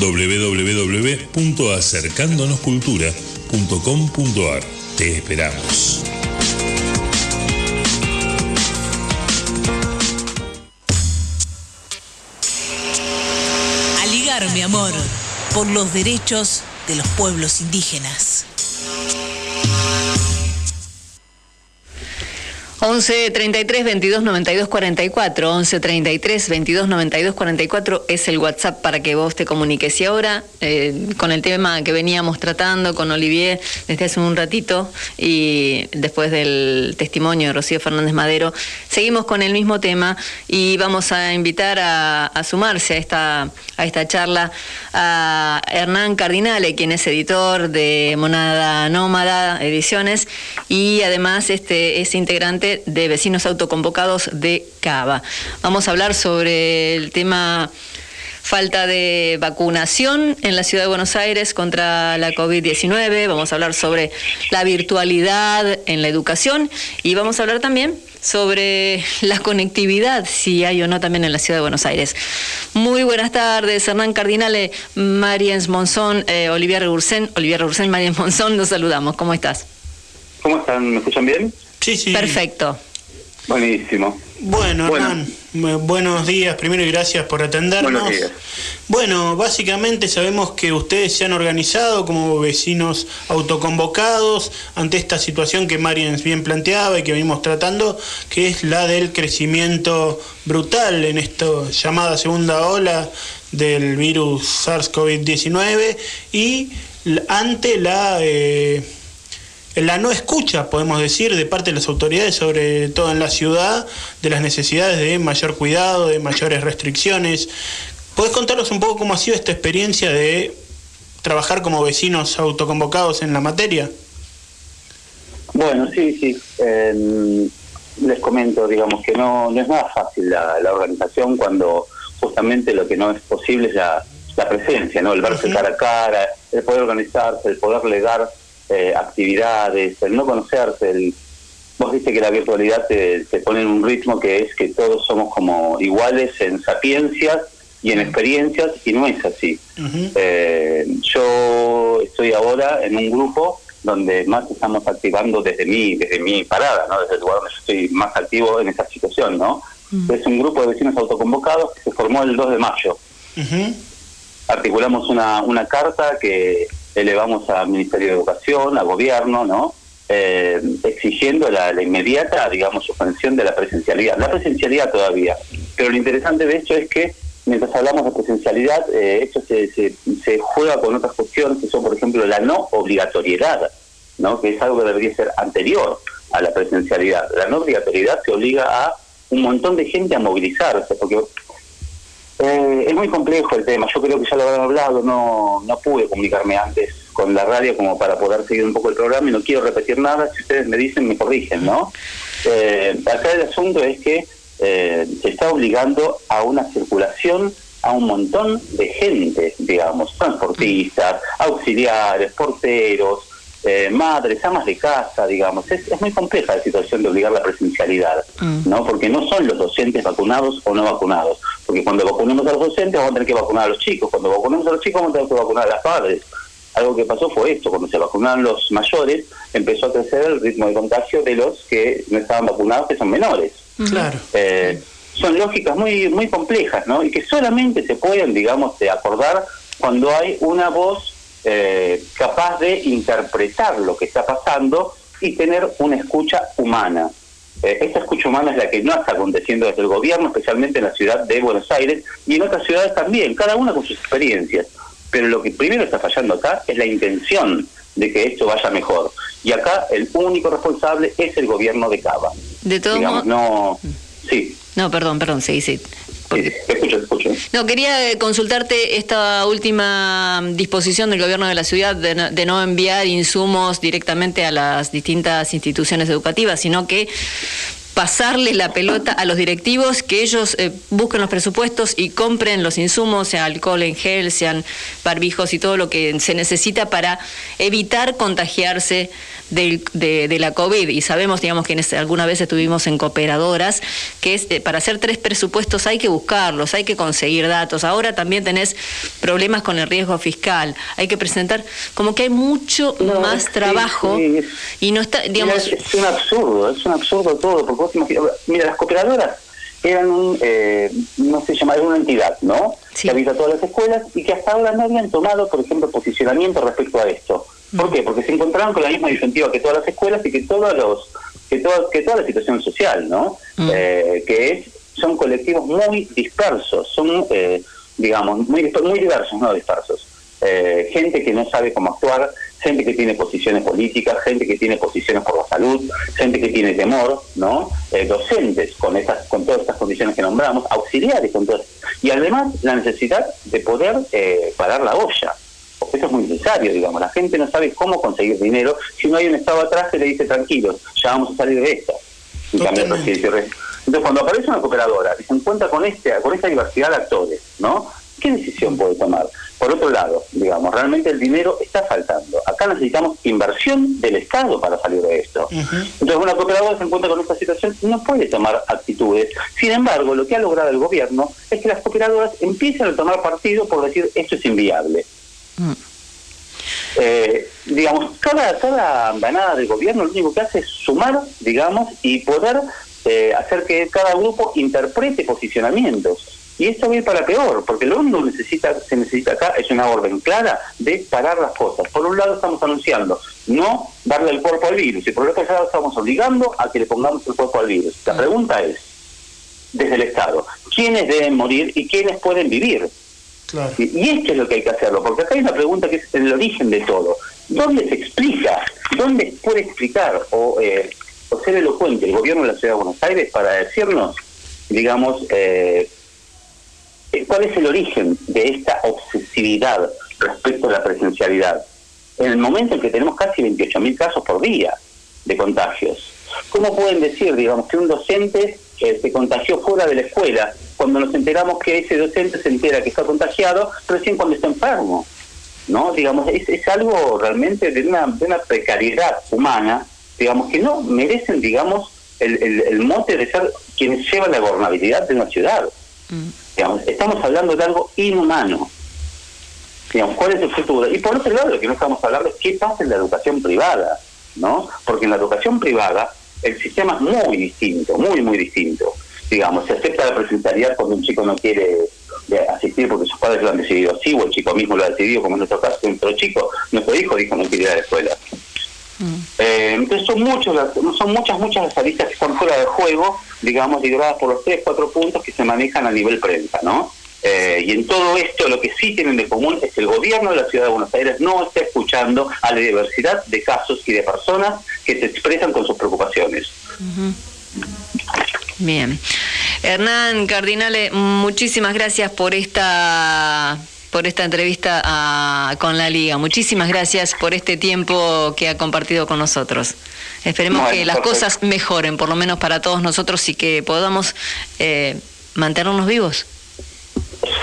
www.acercándonoscultura.com.ar. Te esperamos. A mi amor, por los derechos de los pueblos indígenas. 11 33 22 92 44. 11 33 22 92 44 es el WhatsApp para que vos te comuniques. Y ahora, eh, con el tema que veníamos tratando con Olivier desde hace un ratito y después del testimonio de Rocío Fernández Madero, seguimos con el mismo tema y vamos a invitar a, a sumarse a esta, a esta charla a Hernán Cardinale, quien es editor de Monada Nómada Ediciones y además este es integrante de Vecinos Autoconvocados de Cava. Vamos a hablar sobre el tema falta de vacunación en la ciudad de Buenos Aires contra la COVID-19, vamos a hablar sobre la virtualidad en la educación y vamos a hablar también sobre la conectividad, si hay o no también en la ciudad de Buenos Aires. Muy buenas tardes, Hernán Cardinale, Mariens Monzón, eh, Olivier Ursen, Olivier Ursen, Mariens Monzón, nos saludamos, ¿cómo estás? ¿Cómo están? ¿Me escuchan bien? Sí, sí. Perfecto. Buenísimo. Bueno, Bueno. Hernán, bu- buenos días, primero y gracias por atendernos. Buenos días. Bueno, básicamente sabemos que ustedes se han organizado como vecinos autoconvocados ante esta situación que Mariens bien planteaba y que venimos tratando, que es la del crecimiento brutal en esta llamada segunda ola del virus SARS-CoV-19 y ante la... eh, la no escucha, podemos decir, de parte de las autoridades, sobre todo en la ciudad, de las necesidades de mayor cuidado, de mayores restricciones. ¿Podés contarnos un poco cómo ha sido esta experiencia de trabajar como vecinos autoconvocados en la materia? Bueno, sí, sí. Eh, les comento, digamos, que no, no es nada fácil la, la organización cuando justamente lo que no es posible es la, la presencia, ¿no? El verse cara a cara, el poder organizarse, el poder legar eh, actividades, el no conocerse, el... Vos viste que la virtualidad te, te pone en un ritmo que es que todos somos como iguales en sapiencias y en experiencias y no es así. Eh, yo estoy ahora en un grupo donde más estamos activando desde mi, desde mi parada, ¿no? desde el lugar donde yo estoy más activo en esta situación. ¿no? Es un grupo de vecinos autoconvocados que se formó el 2 de mayo. Articulamos una, una carta que elevamos al Ministerio de Educación, al gobierno, ¿no? Eh, exigiendo la, inmediata, digamos, suspensión de la presencialidad. La presencialidad todavía. Pero lo interesante de esto es que mientras hablamos de presencialidad, eh, esto se, se, se juega con otras cuestiones que son, por ejemplo, la no obligatoriedad, ¿no? que es algo que debería ser anterior a la presencialidad. La no obligatoriedad te obliga a un montón de gente a movilizarse, porque eh, es muy complejo el tema. Yo creo que ya lo habrán hablado, no, no pude comunicarme antes con la radio como para poder seguir un poco el programa y no quiero repetir nada. Si ustedes me dicen, me corrigen, ¿no? Eh, acá el asunto es que eh, se está obligando a una circulación a un montón de gente, digamos, transportistas, auxiliares, porteros, eh, madres, amas de casa, digamos. Es, es muy compleja la situación de obligar la presencialidad, ¿no? Porque no son los docentes vacunados o no vacunados. Porque cuando vacunemos a los docentes vamos a tener que vacunar a los chicos. Cuando vacunemos a los chicos vamos a tener que vacunar a las padres. Algo que pasó fue esto, cuando se vacunaron los mayores, empezó a crecer el ritmo de contagio de los que no estaban vacunados, que son menores. Claro. Eh, son lógicas muy muy complejas, ¿no? Y que solamente se pueden, digamos, acordar cuando hay una voz eh, capaz de interpretar lo que está pasando y tener una escucha humana. Eh, esta escucha humana es la que no está aconteciendo desde el gobierno, especialmente en la ciudad de Buenos Aires y en otras ciudades también, cada una con sus experiencias. Pero lo que primero está fallando acá es la intención de que esto vaya mejor. Y acá el único responsable es el gobierno de Cava. De Digamos, modos. no. Sí, No, perdón, perdón, sí, sí. Sí, escucho, escucho. No, quería eh, consultarte esta última disposición del gobierno de la ciudad de no, de no enviar insumos directamente a las distintas instituciones educativas, sino que pasarle la pelota a los directivos, que ellos eh, busquen los presupuestos y compren los insumos, sea alcohol en gel, sean barbijos y todo lo que se necesita para evitar contagiarse del- de, de la COVID. Y sabemos, digamos, que alguna vez estuvimos en cooperadoras, que es, eh, para hacer tres presupuestos hay que buscarlos, hay que conseguir datos. Ahora también tenés problemas con el riesgo fiscal, hay que presentar, como que hay mucho más sí, trabajo sí, y no está, digamos... Es, es un absurdo, es un absurdo todo, porque vos mira, las cooperadoras eran un, eh, no se llama, era una entidad, ¿no? Que habita todas las escuelas y que hasta ahora no habían tomado, por ejemplo, posicionamiento respecto a esto. ¿Por qué? Porque se encontraron con la misma disyuntiva que todas las escuelas y que todos los que, todo, que toda la situación social, ¿no? Eh, que es, son colectivos muy dispersos, son, eh, digamos, muy, muy diversos, no dispersos. Eh, gente que no sabe cómo actuar, gente que tiene posiciones políticas, gente que tiene posiciones por la salud, gente que tiene temor, ¿no? Eh, docentes con estas, con todas estas condiciones que nombramos, auxiliares con todas, y además la necesidad de poder eh, parar la olla. Porque eso es muy necesario, digamos. La gente no sabe cómo conseguir dinero si no hay un Estado atrás que le dice tranquilos, ya vamos a salir de esta. Presidente re- Entonces, cuando aparece una cooperadora y se encuentra con este, con esta diversidad de actores, ¿no? ¿Qué decisión puede tomar? Por otro lado, digamos, realmente el dinero está faltando. Acá necesitamos inversión del Estado para salir de esto. Entonces, una cooperadora se encuentra con esta situación y no puede tomar actitudes. Sin embargo, lo que ha logrado el gobierno es que las cooperadoras empiecen a tomar partido por decir esto es inviable. Eh, digamos, cada, cada andanada del gobierno lo único que hace es sumar, digamos, y poder eh, hacer que cada grupo interprete posicionamientos. Y esto va a ir para peor, porque lo único que necesita, se necesita acá es una orden clara de parar las cosas. Por un lado estamos anunciando no darle el cuerpo al virus, y por otro lado estamos obligando a que le pongamos el cuerpo al virus. La pregunta es, desde el Estado, ¿quiénes deben morir y quiénes pueden vivir? Y, y esto es lo que hay que hacerlo, porque acá hay una pregunta que es el origen de todo. ¿Dónde se explica? ¿Dónde puede explicar o, eh, o ser elocuente el gobierno de la Ciudad de Buenos Aires para decirnos, digamos, eh, cuál es el origen de esta obsesividad respecto a la presencialidad? En el momento en que tenemos casi 28.000 casos por día de contagios. ¿Cómo pueden decir, digamos, que un docente eh, se contagió fuera de la escuela cuando nos enteramos que ese docente se entera que está contagiado recién cuando está enfermo? ¿No? Digamos, es, es algo realmente de una, de una precariedad humana, digamos, que no merecen, digamos, el, el, el mote de ser quienes llevan la gobernabilidad de una ciudad. Digamos, estamos hablando de algo inhumano. Digamos, ¿cuál es el futuro? Y por otro lado, lo que no estamos hablando es qué pasa en la educación privada, ¿no? Porque en la educación privada el sistema es muy distinto, muy, muy distinto. Digamos, se acepta la presencialidad cuando un chico no quiere eh, asistir porque sus padres lo han decidido así, o el chico mismo lo ha decidido, como en nuestro caso, nuestro chico, nuestro hijo dijo no quiere ir a la escuela. Eh, entonces son muchos son muchas muchas las aristas que están fuera de juego digamos lideradas por los tres cuatro puntos que se manejan a nivel prensa no Eh, y en todo esto lo que sí tienen de común es que el gobierno de la ciudad de Buenos Aires no está escuchando a la diversidad de casos y de personas que se expresan con sus preocupaciones Bien. Hernán Cardinale, muchísimas gracias por esta por esta entrevista a- con la Liga. Muchísimas gracias por este tiempo que ha compartido con nosotros. Esperemos Bueno, que las perfecto. cosas mejoren, por lo menos para todos nosotros, y que podamos eh, mantenernos vivos.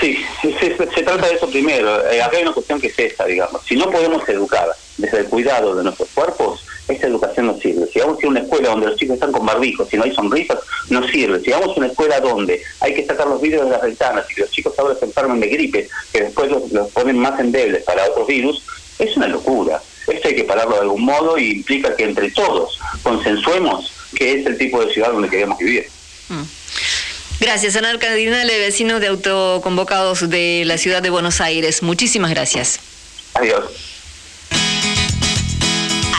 Sí, se, se trata de eso primero. Eh, acá hay una cuestión que es esta, digamos. Si no podemos educar desde el cuidado de nuestros cuerpos, esa educación no sirve. Si vamos a una escuela donde los chicos están con barbijos, si no hay sonrisas, no sirve. Si vamos a una escuela donde hay que sacar los vidrios de las ventanas y que los chicos ahora se enferman de gripe, que después los, los ponen más endebles para otros virus, es una locura. Esto hay que pararlo de algún modo y implica que entre todos consensuemos que es el tipo de ciudad donde queremos vivir. Gracias, Hernán Cardinale, vecino de autoconvocados de la ciudad de Buenos Aires. Muchísimas gracias. Adiós.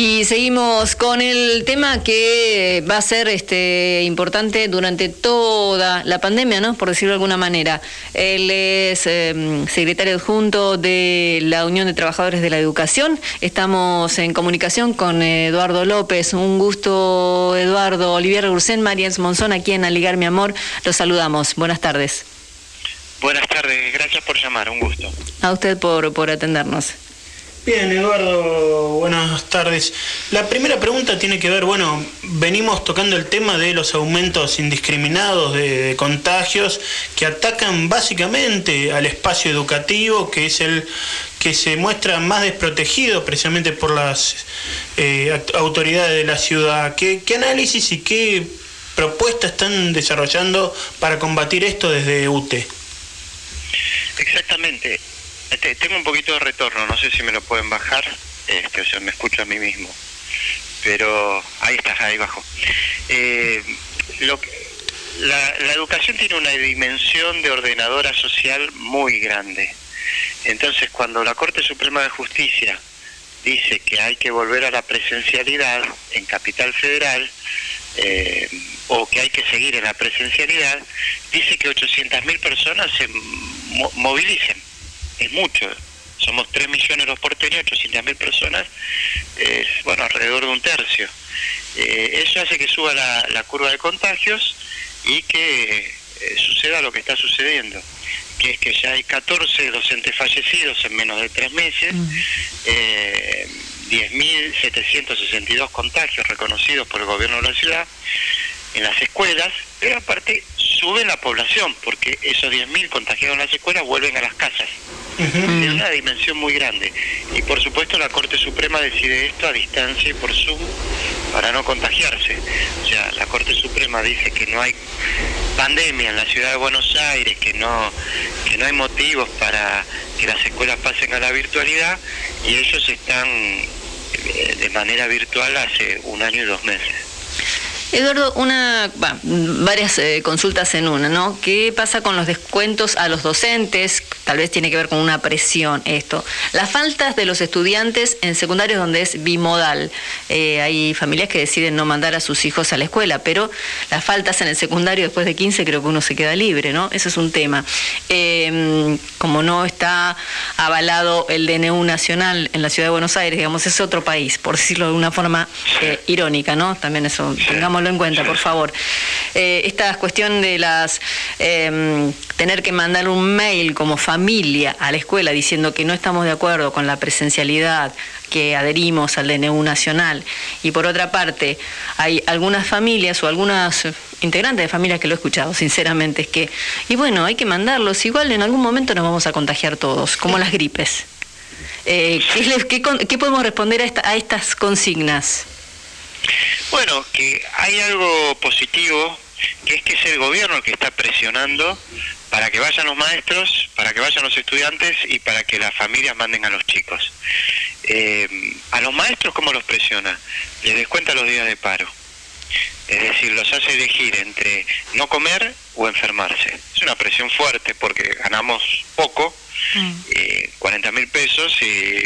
Y seguimos con el tema que va a ser este importante durante toda la pandemia, ¿no? Por decirlo de alguna manera. Él es eh, secretario adjunto de la Unión de Trabajadores de la Educación. Estamos en comunicación con Eduardo López. Un gusto, Eduardo. Olivier Ursen, Marians Monzón, aquí en Aligar Mi Amor. Los saludamos. Buenas tardes. Buenas tardes, gracias por llamar, un gusto. A usted por, por atendernos. Bien, Eduardo, buenas tardes. La primera pregunta tiene que ver, bueno, venimos tocando el tema de los aumentos indiscriminados de, contagios que atacan básicamente al espacio educativo, que es el que se muestra más desprotegido precisamente por las eh, autoridades de la ciudad. ¿Qué, ¿Qué análisis y qué propuestas están desarrollando para combatir esto desde UTE? Exactamente. Este, tengo un poquito de retorno, no sé si me lo pueden bajar, este, o sea, me escucho a mí mismo. pero ahí está, ahí bajo. Eh, lo la, la educación tiene una dimensión de ordenadora social muy grande. Entonces, cuando la Corte Suprema de Justicia dice que hay que volver a la presencialidad en Capital Federal, eh, o que hay que seguir en la presencialidad, dice que 800.000 personas se mo- movilicen. Es mucho. Somos 3 millones los porteños, 800.000 personas, es bueno, alrededor de un tercio. Eh, eso hace que suba la, la curva de contagios y que eh, suceda lo que está sucediendo, que es que ya hay 14 docentes fallecidos en menos de tres meses, eh, 10.762 contagios reconocidos por el gobierno de la ciudad en las escuelas, pero aparte sube la población, porque esos 10.000 contagiados en las escuelas vuelven a las casas. Es una dimensión muy grande. Y por supuesto la Corte Suprema decide esto a distancia y por Zoom para no contagiarse. O sea, la Corte Suprema dice que no hay pandemia en la ciudad de Buenos Aires, que no, que no hay motivos para que las escuelas pasen a la virtualidad y ellos están eh, de manera virtual hace un año y dos meses. Eduardo, una, va, varias eh, consultas en una, ¿no? ¿Qué pasa con los descuentos a los docentes? Tal vez tiene que ver con una presión esto. Las faltas de los estudiantes en secundarios donde es bimodal. Eh, hay familias que deciden no mandar a sus hijos a la escuela, pero las faltas en el secundario después de 15 creo que uno se queda libre, ¿no? Eso es un tema. Eh, como no está avalado el DNU nacional en la ciudad de Buenos Aires, digamos, es otro país, por decirlo de una forma eh, irónica, ¿no? También eso, tengámoslo en cuenta, por favor. Eh, esta cuestión de las eh, tener que mandar un mail como familia a la escuela diciendo que no estamos de acuerdo con la presencialidad, que adherimos al DNU nacional. Y por otra parte, hay algunas familias o algunas integrantes de familias que lo he escuchado, sinceramente, es que, y bueno, hay que mandarlos, igual en algún momento nos vamos a contagiar todos, como las gripes. Eh, ¿qué, qué podemos responder a, esta- a estas consignas? Bueno, que hay algo positivo, que es que es el gobierno el que está presionando para que vayan los maestros, para que vayan los estudiantes y para que las familias manden a los chicos. Eh, a los maestros, ¿cómo los presiona? Les descuenta los días de paro. Es decir, los hace elegir entre no comer o enfermarse. Es una presión fuerte porque ganamos poco, eh, 40 mil pesos y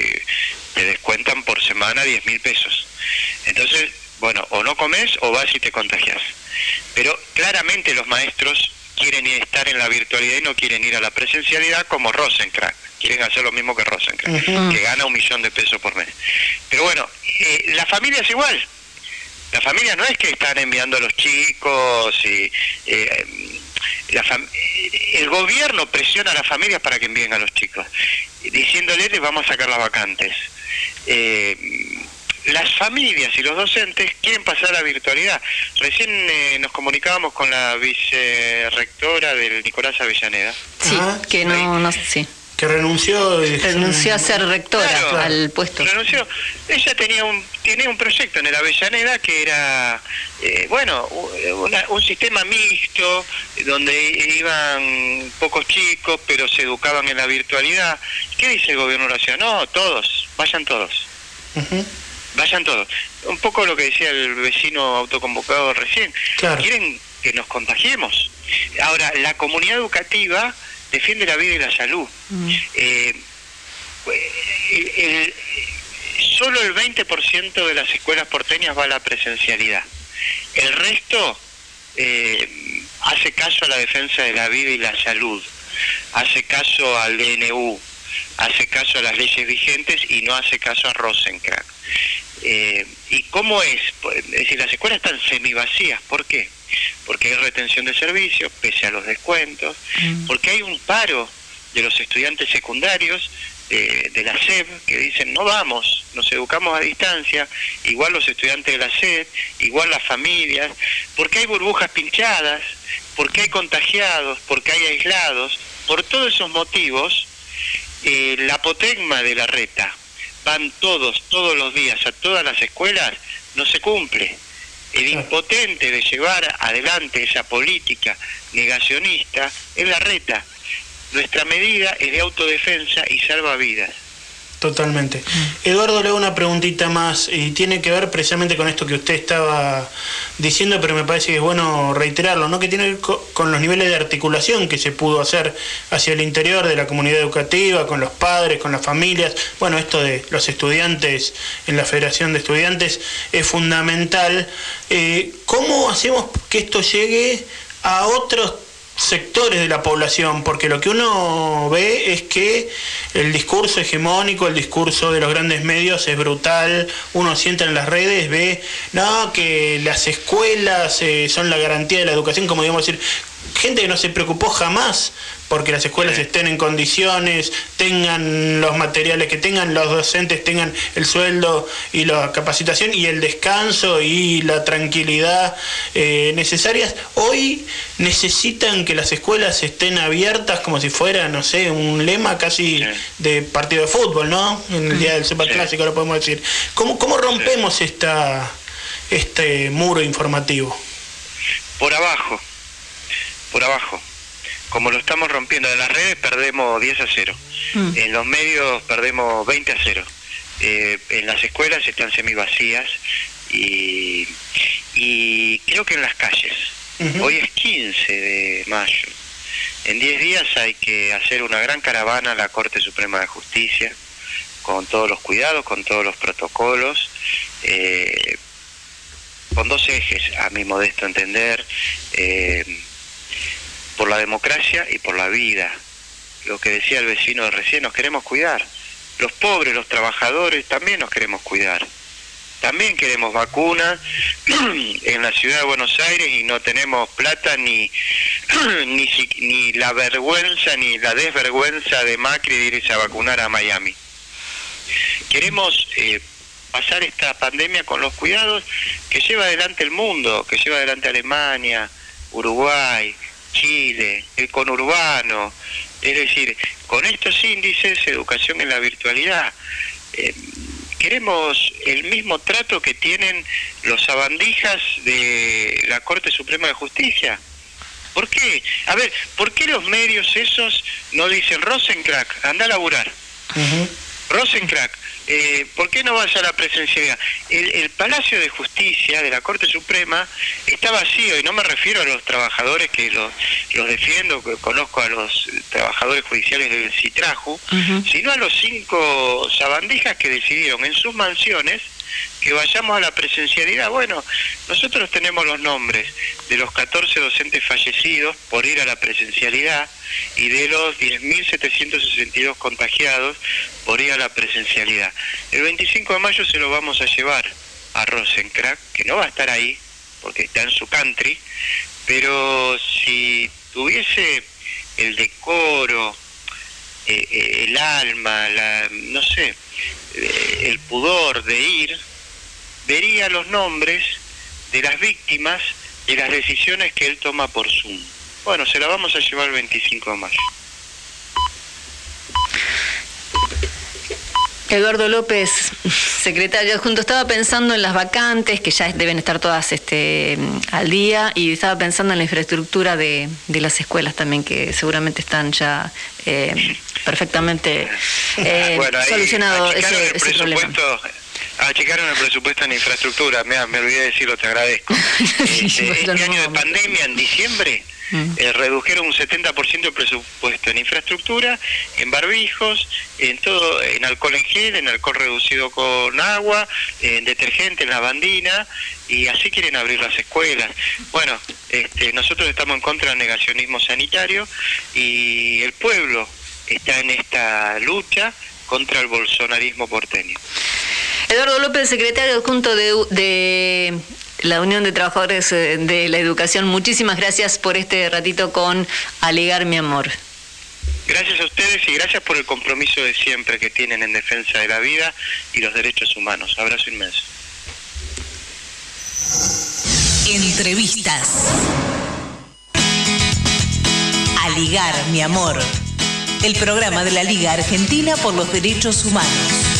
te descuentan por semana 10 mil pesos. Entonces, bueno, o no comes o vas y te contagias. Pero claramente los maestros quieren ir- estar en la virtualidad y no quieren ir a la presencialidad como Rosencrantz. Quieren hacer lo mismo que Rosencrantz, Ujú. que gana un millón de pesos por mes. Pero bueno, eh, la familia es igual. La familia no es que están enviando a los chicos y eh, la fam- el gobierno presiona a las familias para que envíen a los chicos, diciéndoles les vamos a sacar las vacantes. Eh, las familias y los docentes quieren pasar a la virtualidad. Recién eh, nos comunicábamos con la vicerrectora del Nicolás Avellaneda. Sí, que no, no sí. Que renunció. y- Renunció a ser rectora Claro. al puesto. renunció. Ella tenía un tenía un proyecto en el Avellaneda que era, eh, bueno, una- un sistema mixto donde iban pocos chicos, pero se educaban en la virtualidad. ¿Qué dice el gobierno de la ciudad? No, todos, vayan todos. Vayan todos. Un poco lo que decía el vecino autoconvocado recién. Quieren que nos contagiemos. Ahora, la comunidad educativa defiende la vida y la salud. Eh, el- el- solo el 20% de las escuelas porteñas va a la presencialidad. El resto eh, hace caso a la defensa de la vida y la salud, hace caso al DNU, hace caso a las leyes vigentes y no hace caso a Rosencrantz. Eh, ¿Y cómo es? Pues, Es decir, las escuelas están semivacías. ¿Por qué? Porque hay retención de servicios, pese a los descuentos, porque hay un paro de los estudiantes secundarios de, de la SEB que dicen no vamos, nos educamos a distancia, igual los estudiantes de la SED, igual las familias, porque hay burbujas pinchadas, porque hay contagiados, porque hay aislados, por todos esos motivos, eh, la de la reta, van todos, todos los días a todas las escuelas, no se cumple. El impotente de llevar adelante esa política negacionista es la reta. Nuestra medida es de autodefensa y salva vidas. Totalmente. Eduardo, le hago una preguntita más y tiene que ver precisamente con esto que usted estaba diciendo, pero me parece que es bueno reiterarlo, ¿no? Que tiene que ver co- con los niveles de articulación que se pudo hacer hacia el interior de la comunidad educativa, con los padres, con las familias. Bueno, esto de los estudiantes en la Federación de Estudiantes es fundamental. Eh, ¿Cómo hacemos que esto llegue a otros sectores de la población, porque lo que uno ve es que el discurso hegemónico, el discurso de los grandes medios es brutal, uno siente en las redes, ve, no, que las escuelas eh, son la garantía de la educación, como digamos decir, gente que no se preocupó jamás porque las escuelas estén en condiciones, tengan los materiales que tengan, los docentes tengan el sueldo y la capacitación y el descanso y la tranquilidad eh, necesarias. Hoy necesitan que las escuelas estén abiertas como si fuera, no sé, un lema casi de partido de fútbol, ¿no? En el día del superclásico lo podemos decir. ¿Cómo, cómo rompemos esta, este muro informativo? Por abajo, por abajo. Como lo estamos rompiendo en las redes, perdemos 10 a 0. En los medios perdemos 20 a 0. Eh, en las escuelas están semi vacías y, y creo que en las calles. Hoy es 15 de mayo. En 10 días hay que hacer una gran caravana a la Corte Suprema de Justicia, con todos los cuidados, con todos los protocolos, eh, con dos ejes, a mi modesto entender, eh, por la democracia y por la vida. Lo que decía el vecino de recién, nos queremos cuidar. Los pobres, los trabajadores, también nos queremos cuidar. También queremos vacunas [CLEARS THROAT] en la ciudad de Buenos Aires y no tenemos plata ni, [CLEARS THROAT] ni, ni la vergüenza ni la desvergüenza de Macri de irse a vacunar a Miami. Queremos eh, pasar esta pandemia con los cuidados que lleva adelante el mundo, que lleva adelante Alemania, Uruguay, Chile, el conurbano. Es decir, con estos índices, educación en la virtualidad, eh, queremos el mismo trato que tienen los sabandijas de la Corte Suprema de Justicia. ¿Por qué? A ver, ¿por qué los medios esos no dicen Rosencrack, anda a laburar? Rosencrack, eh, ¿por qué no vas a la presencialidad? El, el Palacio de Justicia de la Corte Suprema está vacío y no me refiero a los trabajadores que los, los defiendo, que conozco a los trabajadores judiciales del Citraju, sino a los cinco sabandijas que decidieron en sus mansiones que vayamos a la presencialidad. Bueno, nosotros tenemos los nombres de los 14 docentes fallecidos por ir a la presencialidad y de los 10.762 contagiados por ir a la presencialidad. El 25 de mayo se lo vamos a llevar a Rosencrack, que no va a estar ahí, porque está en su country, pero si tuviese el decoro, eh, eh, el alma, la, no sé, eh, el pudor de ir, vería los nombres de las víctimas de las decisiones que él toma por Zoom. Bueno, se la vamos a llevar el 25 de mayo. Eduardo López, secretario adjunto, estaba pensando en las vacantes, que ya deben estar todas este, al día, y estaba pensando en la infraestructura de, de las escuelas también, que seguramente están ya eh, perfectamente eh, Bueno, solucionado achicaron ese, el ese problema. achicaron el presupuesto en infraestructura, me olvidé de decirlo, te agradezco. [LAUGHS] Este, este año de pandemia, en diciembre, eh, redujeron un 70% el presupuesto en infraestructura, en barbijos, en todo, en alcohol en gel, en alcohol reducido con agua, en detergente, en lavandina, y así quieren abrir las escuelas. Bueno, este, nosotros estamos en contra del negacionismo sanitario y el pueblo está en esta lucha contra el bolsonarismo porteño. Eduardo López, secretario adjunto de, de la Unión de Trabajadores eh, de la Educación, muchísimas gracias por este ratito con Alegar mi amor. Gracias a ustedes y gracias por el compromiso de siempre que tienen en defensa de la vida y los derechos humanos. Abrazo inmenso. Entrevistas. A ligar, mi amor. El programa de la Liga Argentina por los Derechos Humanos.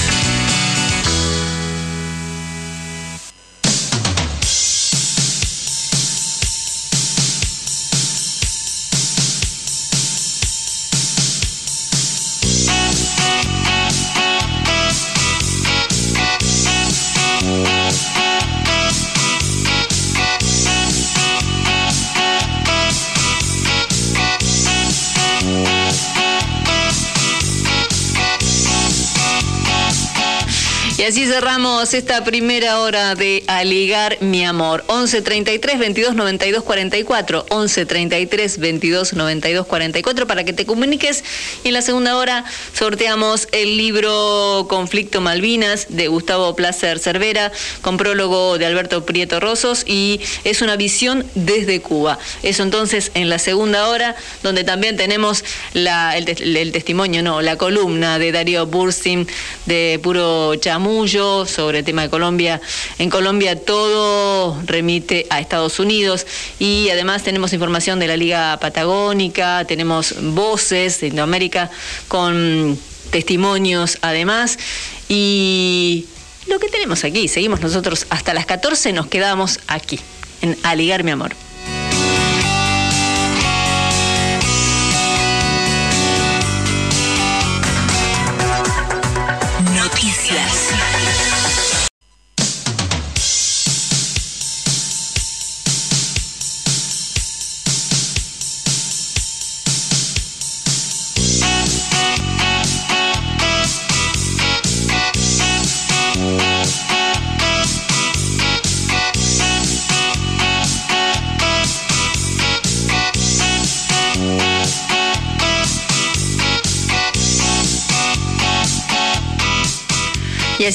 Y así cerramos esta primera hora de Aligar mi amor. 11 33 22 92 44. 11 33 22 92 44 para que te comuniques. Y en la segunda hora sorteamos el libro Conflicto Malvinas de Gustavo Placer Cervera con prólogo de Alberto Prieto Rosos y es una visión desde Cuba. Eso entonces en la segunda hora donde también tenemos la, el, tes- el testimonio, no, la columna de Darío Bursin de Puro Sobre el tema de Colombia. En Colombia todo remite a Estados Unidos y además tenemos información de la Liga Patagónica, tenemos voces de Indoamérica con testimonios además y lo que tenemos aquí, seguimos nosotros hasta las 14, nos quedamos aquí en Aligar mi amor.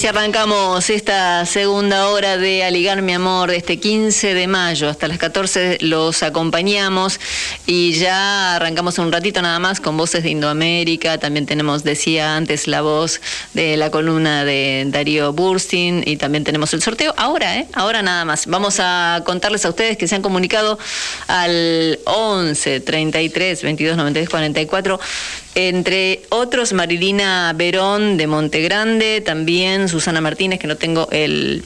Arrancamos esta segunda hora de Aligar mi amor de este 15 de mayo. Hasta las 14 los acompañamos y ya arrancamos un ratito nada más con voces de Indoamérica. También tenemos, decía antes, la voz de la columna de Darío Burstin y también tenemos el sorteo. Ahora, ¿eh? Ahora nada más. Vamos a contarles a ustedes que se han comunicado al 11 33 22 93 44 entre otros, Marilina Verón de Montegrande, también Susana Martínez, que no tengo el,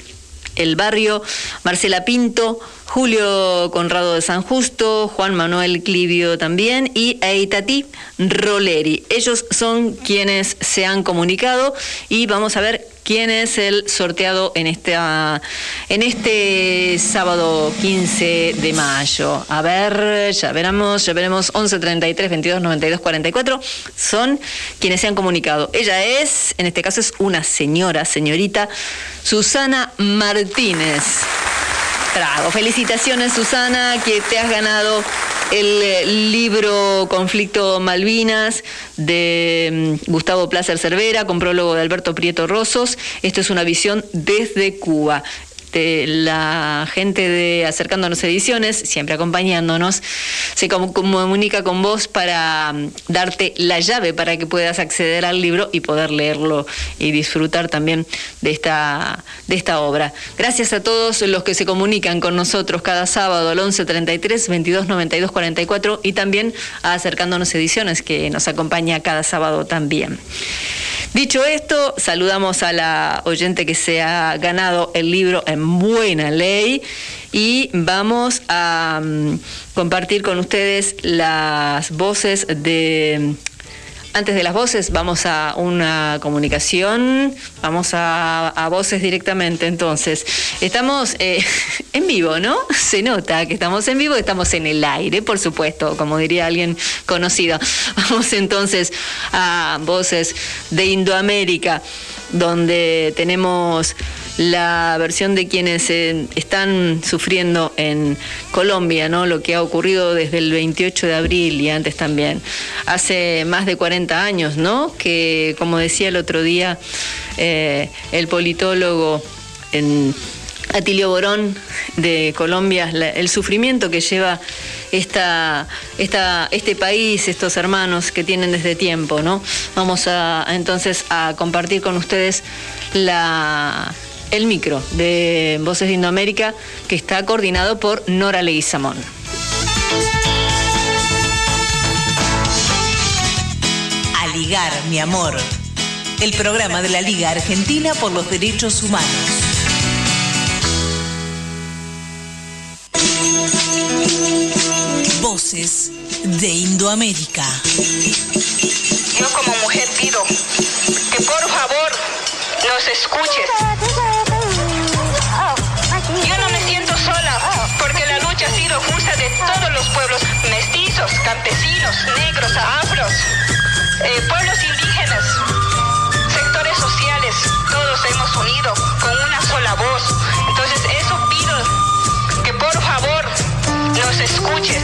el barrio, Marcela Pinto, Julio Conrado de San Justo, Juan Manuel Clivio también y Eitatí Roleri. Ellos son quienes se han comunicado y vamos a ver quién es el sorteado en esta en este sábado 15 de mayo. A ver, ya veremos, ya veremos 11 33 22 92 44 son quienes se han comunicado. Ella es, en este caso es una señora, señorita Susana Martínez. Trago. Felicitaciones Susana, que te has ganado el eh, libro Conflicto Malvinas de mm, Gustavo Placer Cervera con prólogo de Alberto Prieto Rosos. Esto es una visión desde Cuba. De la gente de Acercándonos Ediciones, siempre acompañándonos, se com- comunica con vos para mm, darte la llave para que puedas acceder al libro y poder leerlo y disfrutar también de esta, de esta obra. Gracias a todos los que se comunican con nosotros cada sábado al 11 33 22 92 44 y también a Acercándonos Ediciones que nos acompaña cada sábado también. Dicho esto, saludamos a la oyente que se ha ganado el libro en buena ley y vamos a mm, compartir con ustedes las voces de... Antes de las voces, vamos a una comunicación, vamos a, a voces directamente. Entonces, estamos eh, [LAUGHS] en vivo, ¿no? Se nota que estamos en vivo, estamos en el aire, por supuesto, como diría alguien conocido. [LAUGHS] Vamos entonces a voces de Indoamérica, donde tenemos la versión de quienes eh, están sufriendo en Colombia, ¿no? Lo que ha ocurrido desde el 28 de abril y antes también. Hace más de 40 años, ¿no? Que, como decía el otro día eh, el politólogo Atilio Borón de Colombia, el sufrimiento que lleva esta, este país, estos hermanos que tienen desde tiempo, ¿no? Vamos a entonces a compartir con ustedes la, el micro de Voces de Indoamérica que está coordinado por Nora Leguizamón. A ligar, mi amor. El programa de la Liga Argentina por los Derechos Humanos. Voces de Indoamérica. Yo como mujer pido que por favor nos escuches. pueblos mestizos, campesinos, negros, afros, eh, pueblos indígenas, sectores sociales, todos hemos unido con una sola voz. Entonces eso pido que por favor nos escuches.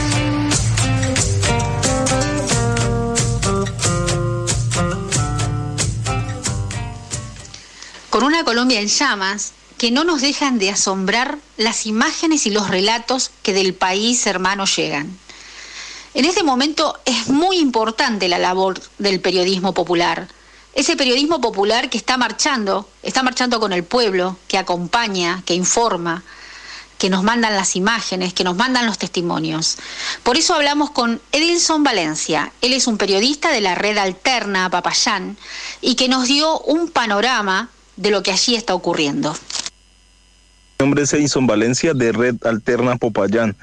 Con una Colombia en llamas, que no nos dejan de asombrar las imágenes y los relatos que del país hermano llegan. En este momento es muy importante la labor del periodismo popular. Ese periodismo popular que está marchando, está marchando con el pueblo, que acompaña, que informa, que nos mandan las imágenes, que nos mandan los testimonios. Por eso hablamos con Edilson Valencia. Él es un periodista de la red alterna Papayán y que nos dio un panorama de lo que allí está ocurriendo. Mi nombre es Edison Valencia de Red Alterna Popayán.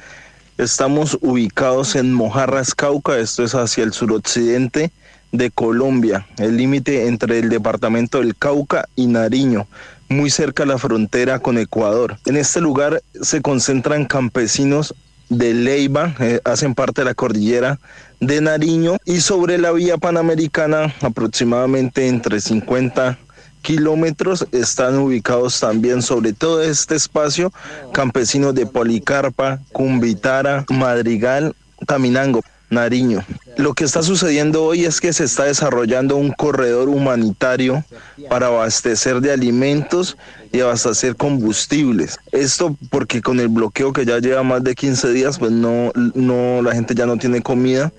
Estamos ubicados en Mojarras, Cauca, esto es hacia el suroccidente de Colombia, el límite entre el departamento del Cauca y Nariño, muy cerca a la frontera con Ecuador. En este lugar se concentran campesinos de Leiva, eh, hacen parte de la cordillera de Nariño y sobre la vía panamericana aproximadamente entre 50 kilómetros están ubicados también sobre todo este espacio campesinos de Policarpa, Cumbitara, Madrigal, Caminango. Nariño. Lo que está sucediendo hoy es que se está desarrollando un corredor humanitario para abastecer de alimentos y abastecer combustibles. Esto porque con el bloqueo que ya lleva más de 15 días, pues no, no la gente ya no tiene comida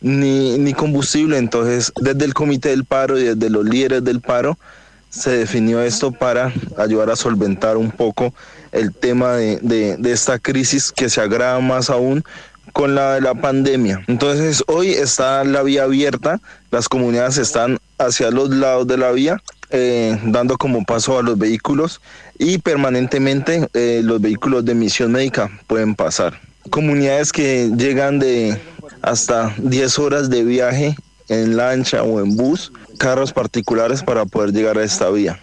ni, ni combustible. Entonces, desde el comité del paro y desde los líderes del paro, se definió esto para ayudar a solventar un poco el tema de, de, esta crisis que se agrava más aún con la, la pandemia. Entonces hoy está la vía abierta, las comunidades están hacia los lados de la vía, eh, dando como paso a los vehículos y permanentemente eh, los vehículos de misión médica pueden pasar. Comunidades que llegan de hasta 10 horas de viaje en lancha o en bus, carros particulares para poder llegar a esta vía.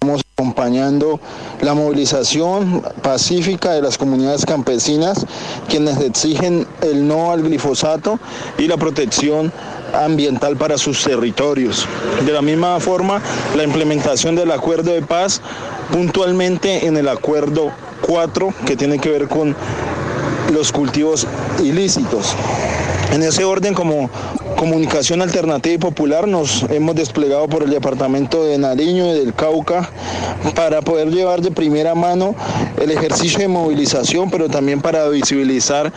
Estamos acompañando la movilización pacífica de las comunidades campesinas, quienes exigen el no al glifosato y la protección ambiental para sus territorios. De la misma forma, la implementación del acuerdo de paz, puntualmente en el acuerdo 4, que tiene que ver con los cultivos ilícitos. En ese orden, como comunicación alternativa y popular, nos hemos desplegado por el departamento de Nariño y del Cauca para poder llevar de primera mano el ejercicio de movilización, pero también para visibilizar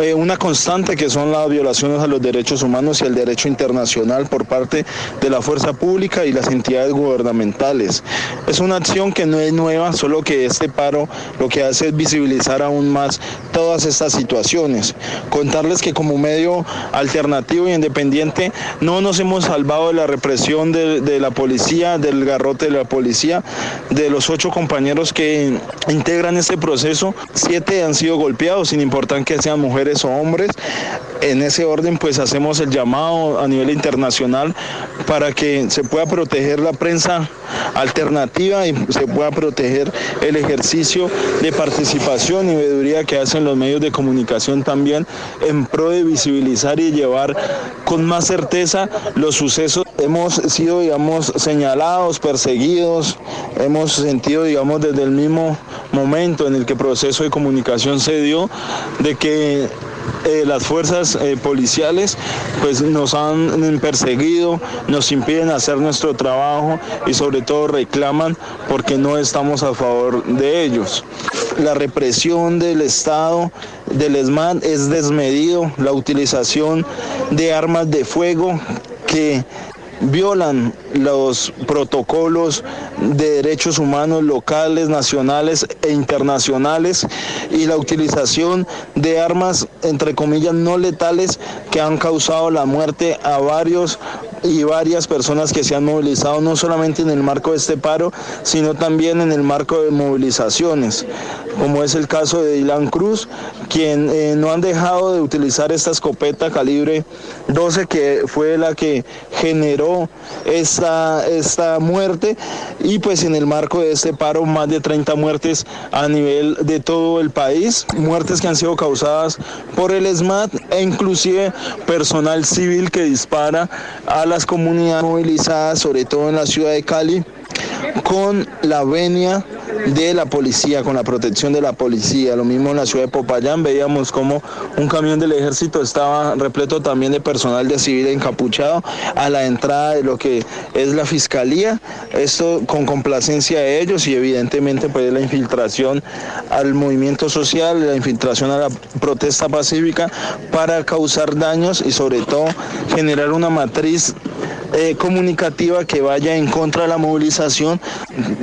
eh, una constante que son las violaciones a los derechos humanos y el derecho internacional por parte de la fuerza pública y las entidades gubernamentales. Es una acción que no es nueva, solo que este paro lo que hace es visibilizar aún más todas estas situaciones. Contarles que como medio alternativo e independiente no nos hemos salvado de la represión de, la policía, del garrote de la policía, de los ocho compañeros que integran este proceso, siete han sido golpeados, sin importar que sean mujeres o hombres. En ese orden, pues hacemos el llamado a nivel internacional para que se pueda proteger la prensa alternativa y se pueda proteger el ejercicio de participación y veeduría que hacen los medios de comunicación también en pro de visibilizar y llevar con más certeza los sucesos. Hemos sido, digamos, señalados, perseguidos, hemos sentido, digamos, desde el mismo momento en el que el proceso de comunicación se dio, de que eh, las fuerzas eh, policiales pues nos han perseguido, nos impiden hacer nuestro trabajo y sobre todo reclaman porque no estamos a favor de ellos. La represión del Estado, del ESMAD es desmedido, la utilización de armas de fuego que violan los protocolos de derechos humanos locales, nacionales e internacionales y la utilización de armas, entre comillas, no letales que han causado la muerte a varios y varias personas que se han movilizado no solamente en el marco de este paro, sino también en el marco de movilizaciones, como es el caso de Dylan Cruz, quien eh, no han dejado de utilizar esta escopeta calibre 12 que fue la que generó esta, esta muerte y pues en el marco de este paro más de 30 muertes a nivel de todo el país, muertes que han sido causadas por el SMAT e inclusive personal civil que dispara a las comunidades movilizadas, sobre todo en la ciudad de Cali, con la venia de la policía, con la protección de la policía. Lo mismo en la ciudad de Popayán veíamos como un camión del ejército estaba repleto también de personal de civil encapuchado a la entrada de lo que es la fiscalía. Esto con complacencia de ellos y evidentemente pues la infiltración al movimiento social, la infiltración a la protesta pacífica para causar daños y sobre todo generar una matriz eh, comunicativa que vaya en contra de la movilización,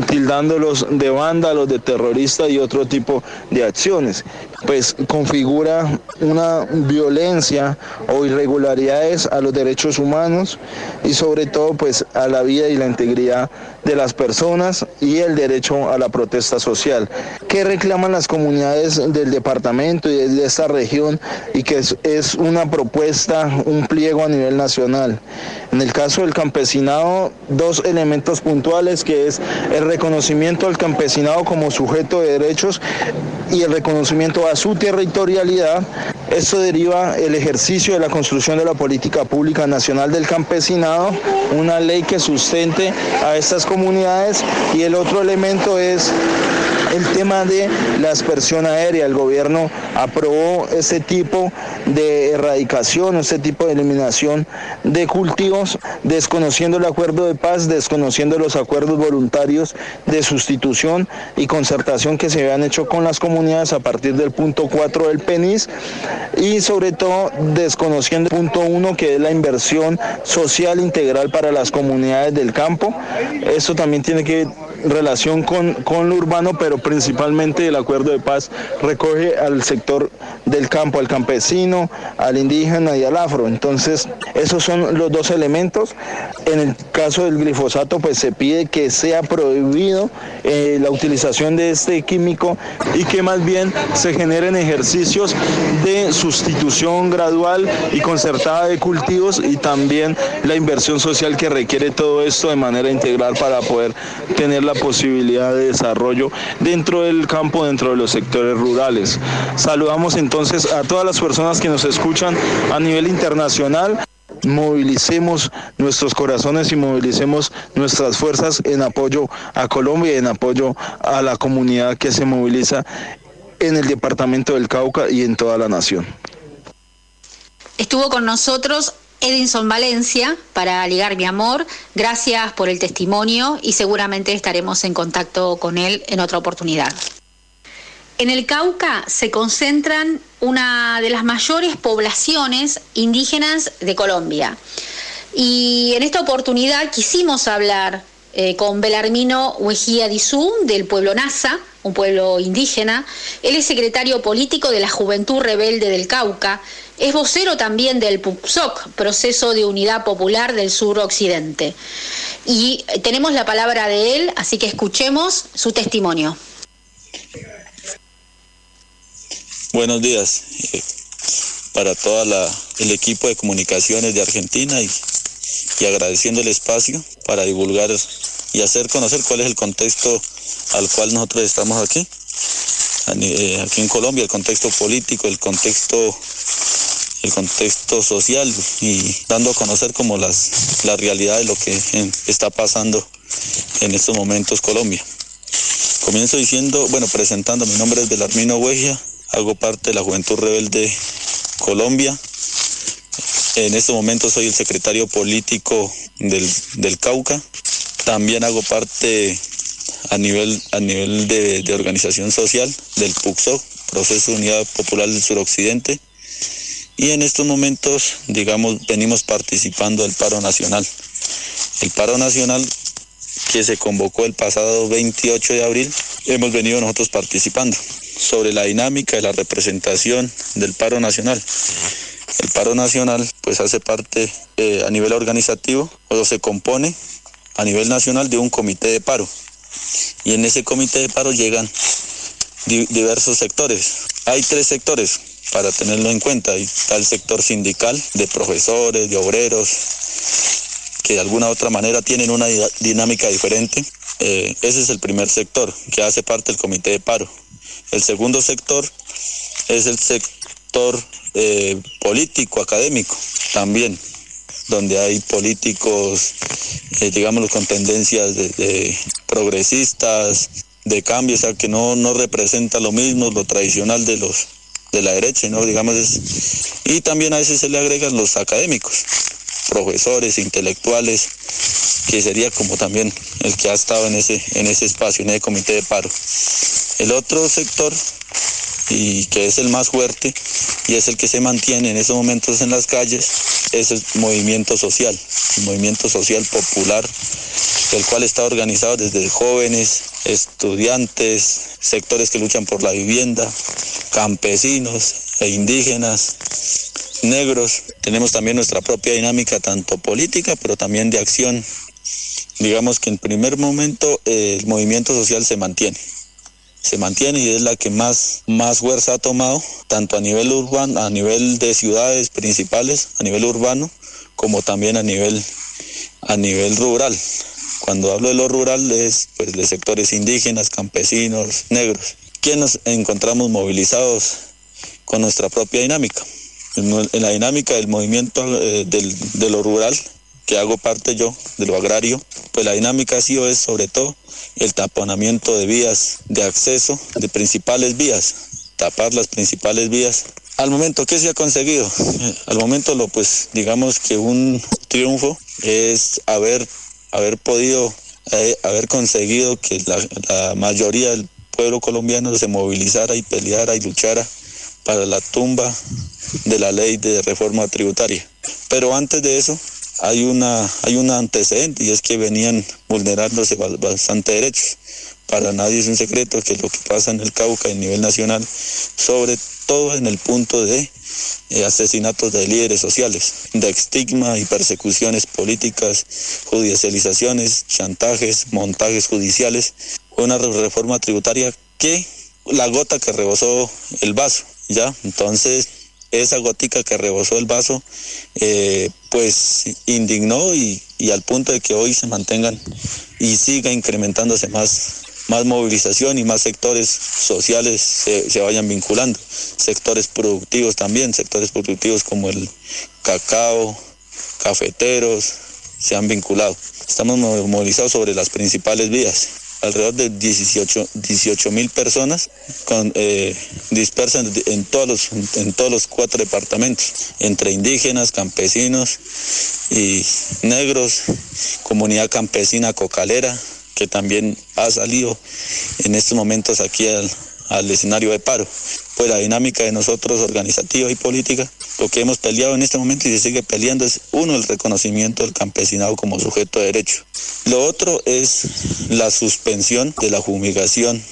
tildándolos de vándalos, de terroristas y otro tipo de acciones. Pues configura una violencia o irregularidades a los derechos humanos y sobre todo pues a la vida y la integridad de las personas y el derecho a la protesta social. ¿Qué reclaman las comunidades del departamento y de esta región y que es, una propuesta, un pliego a nivel nacional? En el caso del campesinado, dos elementos puntuales que es el reconocimiento del campesinado como sujeto de derechos y el reconocimiento a su territorialidad. Esto deriva el ejercicio de la construcción de la política pública nacional del campesinado, una ley que sustente a estas comunidades y el otro elemento es el tema de la aspersión aérea. El gobierno aprobó ese tipo de erradicación, ese tipo de eliminación de cultivos, desconociendo el acuerdo de paz, desconociendo los acuerdos voluntarios de sustitución y concertación que se habían hecho con las comunidades a partir del punto 4 del PENIS y sobre todo desconociendo el punto 1 que es la inversión social integral para las comunidades del campo. Esto también tiene que relación con, con lo urbano, pero principalmente el acuerdo de paz recoge al sector del campo, al campesino, al indígena y al afro. Entonces, esos son los dos elementos. En el caso del glifosato, pues se pide que sea prohibido eh, la utilización de este químico y que más bien se generen ejercicios de sustitución gradual y concertada de cultivos y también la inversión social que requiere todo esto de manera integral para poder tener la posibilidad de desarrollo dentro del campo, dentro de los sectores rurales. Saludamos entonces a todas las personas que nos escuchan a nivel internacional movilicemos nuestros corazones y movilicemos nuestras fuerzas en apoyo a Colombia y en apoyo a la comunidad que se moviliza en el departamento del Cauca y en toda la nación. Estuvo con nosotros Edinson Valencia para Ligar Mi Amor. Gracias por el testimonio y seguramente estaremos en contacto con él en otra oportunidad. En el Cauca se concentran una de las mayores poblaciones indígenas de Colombia. Y en esta oportunidad quisimos hablar eh, con Belarmino Huejía Dizú del pueblo Nasa, un pueblo indígena. Él es secretario político de la Juventud Rebelde del Cauca. Es vocero también del PUCSOC, Proceso de Unidad Popular del Sur Occidente. Y tenemos la palabra de él, así que escuchemos su testimonio. Buenos días eh, para todo el equipo de comunicaciones de Argentina y, y agradeciendo el espacio para divulgar y hacer conocer cuál es el contexto al cual nosotros estamos aquí, eh, aquí en Colombia, el contexto político, el contexto el contexto social y dando a conocer como las la realidad de lo que está pasando en estos momentos Colombia. Comienzo diciendo, bueno, presentando, mi nombre es Belarmino Huegia, hago parte de la Juventud Rebelde Colombia. En este momento soy el secretario político del, Cauca. También hago parte a nivel, a nivel de, organización social del PUCSO, Proceso de Unidad Popular del Suroccidente. Y en estos momentos, digamos, venimos participando del paro nacional. El paro nacional que se convocó el pasado 28 de abril, hemos venido nosotros participando sobre la dinámica de la representación del paro nacional. El paro nacional pues hace parte eh, a nivel organizativo o se compone a nivel nacional de un comité de paro. Y en ese comité de paro llegan diversos sectores. Hay tres sectores para tenerlo en cuenta. Está el sector sindical de profesores, de obreros, que de alguna u otra manera tienen una dinámica diferente. Eh, ese es el primer sector que hace parte del comité de paro. El segundo sector es el sector eh, político, académico, también, donde hay políticos, eh, digamos, con tendencias de, progresistas, de cambio, o sea, que no, no representa lo mismo, lo tradicional de los de la derecha, ¿no? Digamos, es, y también a veces se le agregan los académicos, profesores, intelectuales, que sería como también el que ha estado en ese, en ese espacio, en ese comité de paro. El otro sector, y que es el más fuerte, y es el que se mantiene en esos momentos en las calles, es el movimiento social, el movimiento social popular, el cual está organizado desde jóvenes, estudiantes, sectores que luchan por la vivienda, campesinos e indígenas, negros. Tenemos también nuestra propia dinámica, tanto política, pero también de acción. Digamos que en primer momento el movimiento social se mantiene. Se mantiene y es la que más, más fuerza ha tomado, tanto a nivel urbano, a nivel de ciudades principales, a nivel urbano, como también a nivel, a nivel rural. Cuando hablo de lo rural es pues, de sectores indígenas, campesinos, negros, quienes nos encontramos movilizados con nuestra propia dinámica. En, la dinámica del movimiento eh, del, de lo rural, que hago parte yo, de lo agrario, pues la dinámica ha sido es sobre todo el taponamiento de vías de acceso, de principales vías, tapar las principales vías. Al momento, ¿qué se ha conseguido? [LAUGHS] Al momento, lo pues, digamos que un triunfo es haber, haber podido, eh, haber conseguido que la, la mayoría del pueblo colombiano se movilizara y peleara y luchara para la tumba de la ley de reforma tributaria. Pero antes de eso hay una hay un antecedente y es que venían vulnerándose bastante derechos. Para nadie es un secreto que lo que pasa en el Cauca a nivel nacional, sobre todo en el punto de eh, asesinatos de líderes sociales, de estigma y persecuciones políticas, judicializaciones, chantajes, montajes judiciales, una reforma tributaria que la gota que rebosó el vaso, ¿ya? Entonces, esa gotica que rebosó el vaso, eh, pues indignó y, y, al punto de que hoy se mantengan y siga incrementándose más, más movilización y más sectores sociales se, se vayan vinculando, sectores productivos también, sectores productivos como el cacao, cafeteros, se han vinculado. Estamos movilizados sobre las principales vías alrededor de 18 mil personas eh, dispersas en todos, los, en todos los cuatro departamentos, entre indígenas, campesinos y negros, comunidad campesina cocalera, que también ha salido en estos momentos aquí al, al escenario de paro. Pues la dinámica de nosotros organizativa y política, lo que hemos peleado en este momento y se sigue peleando es uno, el reconocimiento del campesinado como sujeto de derecho. Lo otro es la suspensión de la fumigación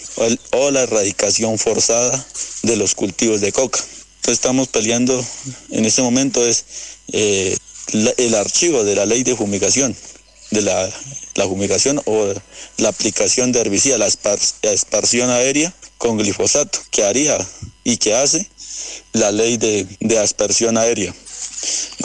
o, la erradicación forzada de los cultivos de coca. Entonces estamos peleando en este momento es eh, el archivo de la ley de fumigación, de la, la fumigación o la aplicación de herbicida, la esparción aérea con glifosato, que haría y que hace la ley de, de aspersión aérea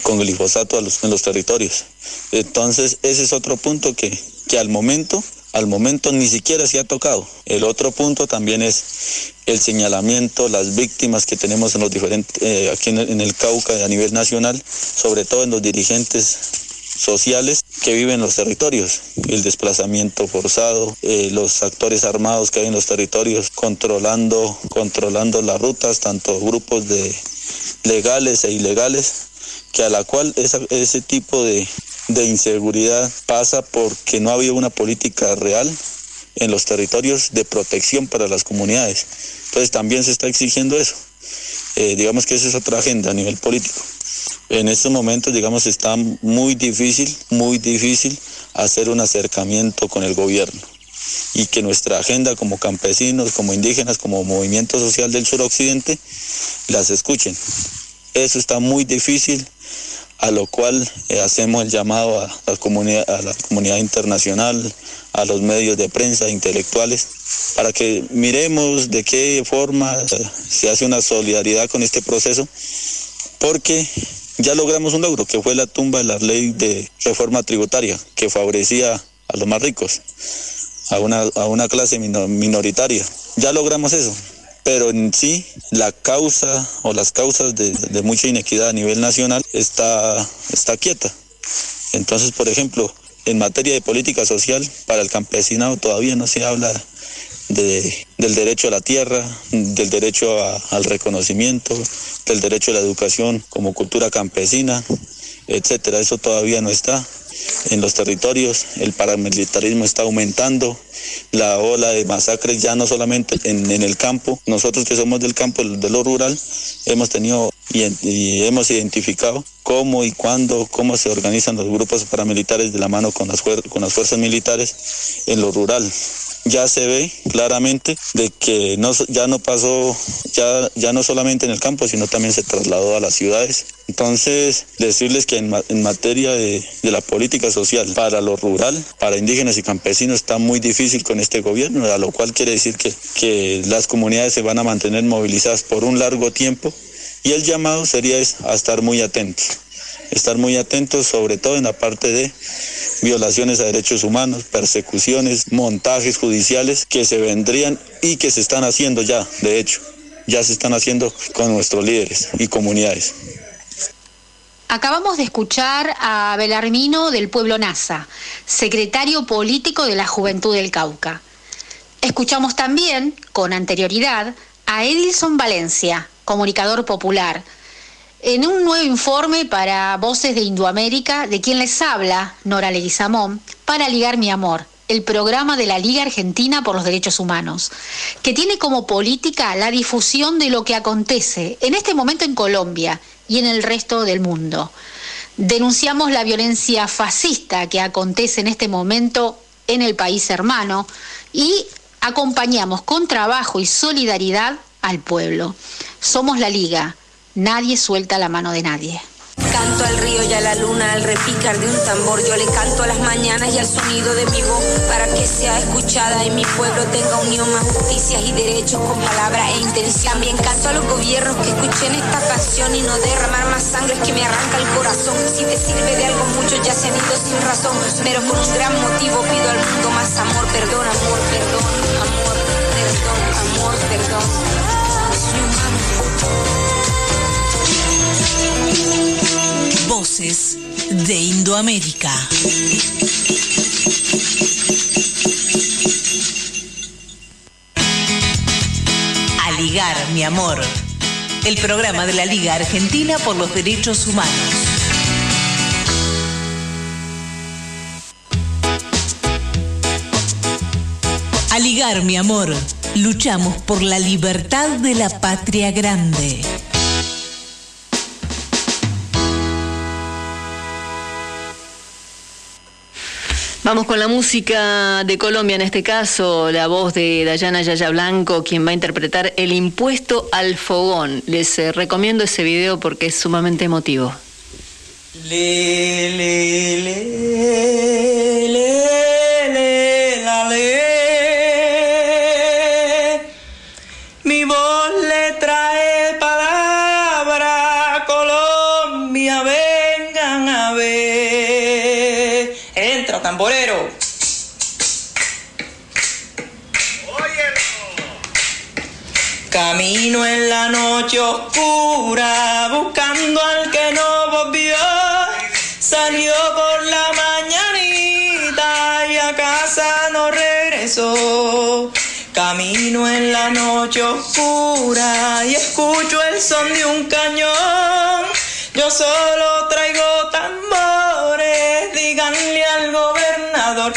con glifosato a los, en los territorios. Entonces, ese es otro punto que, que al momento, al momento ni siquiera se ha tocado. El otro punto también es el señalamiento, las víctimas que tenemos en los diferentes, eh, aquí el, en el Cauca a nivel nacional, sobre todo en los dirigentes sociales que viven en los territorios, el desplazamiento forzado, eh, los actores armados que hay en los territorios controlando, controlando las rutas, tanto grupos de legales e ilegales, que a la cual ese tipo de, de inseguridad pasa porque no ha habido una política real en los territorios de protección para las comunidades. Entonces también se está exigiendo eso. Eh, digamos que esa es otra agenda a nivel político. En estos momentos, digamos, está muy difícil, muy difícil hacer un acercamiento con el gobierno y que nuestra agenda como campesinos, como indígenas, como movimiento social del suroccidente, las escuchen. Eso está muy difícil, a lo cual eh, hacemos el llamado a la, comunidad, a la comunidad internacional, a los medios de prensa intelectuales, para que miremos de qué forma se hace una solidaridad con este proceso, porque ya logramos un logro, que fue la tumba de la ley de reforma tributaria, que favorecía a los más ricos, a una, a una clase minoritaria. Ya logramos eso, pero en sí la causa o las causas de, de mucha inequidad a nivel nacional está, está quieta. Entonces, por ejemplo, en materia de política social, para el campesinado todavía no se habla de- del derecho a la tierra, del derecho al reconocimiento, del derecho a la educación como cultura campesina, etcétera. Eso todavía no está en los territorios, el paramilitarismo está aumentando, la ola de masacres ya no solamente en, el campo, nosotros que somos del campo, de lo rural, hemos tenido y, hemos identificado cómo y cuándo, cómo se organizan los grupos paramilitares de la mano con las, con las fuerzas militares en lo rural. Ya se ve claramente de que no, ya no pasó, ya, ya no solamente en el campo, sino también se trasladó a las ciudades. Entonces, decirles que en, en materia de, de la política social para lo rural, para indígenas y campesinos, está muy difícil con este gobierno, a lo cual quiere decir que, que las comunidades se van a mantener movilizadas por un largo tiempo y el llamado sería es a estar muy atentos, estar muy atentos sobre todo en la parte de violaciones a derechos humanos, persecuciones, montajes judiciales que se vendrían y que se están haciendo ya, de hecho, ya se están haciendo con nuestros líderes y comunidades. Acabamos de escuchar a Belarmino del pueblo NASA, secretario político de la Juventud del Cauca. Escuchamos también, con anterioridad, a Edilson Valencia, comunicador popular, en un nuevo informe para Voces de Indoamérica, de quien les habla, Nora Leguizamón, para Ligar Mi Amor, el programa de la Liga Argentina por los Derechos Humanos, que tiene como política la difusión de lo que acontece en este momento en Colombia y en el resto del mundo. Denunciamos la violencia fascista que acontece en este momento en el país hermano y acompañamos con trabajo y solidaridad al pueblo. Somos la Liga, nadie suelta la mano de nadie. Canto al río y a la luna al repicar de un tambor. Yo le canto a las mañanas y al sonido de mi voz para que sea escuchada y mi pueblo tenga unión, más justicias y derechos con palabra e intención. También canto a los gobiernos que escuchen esta canción y no derramar más sangre que me arranca el corazón. Si te sirve de algo, muchos ya se han ido sin razón, pero por un gran motivo pido al mundo más amor, perdón, amor, perdón, amor, perdón, amor, perdón. De Indoamérica. A ligar, mi amor. El programa de la Liga Argentina por los Derechos Humanos. A ligar, mi amor. Luchamos por la libertad de la patria grande. Vamos con la música de Colombia, en este caso, la voz de Dayana Yaya Blanco, quien va a interpretar El impuesto al fogón. Les eh, recomiendo ese video porque es sumamente emotivo. Camino en la noche oscura, buscando al que no volvió. Salió por la mañanita y a casa no regresó. Camino en la noche oscura y escucho el son de un cañón. Yo solo traigo tambores, díganle al gobernador.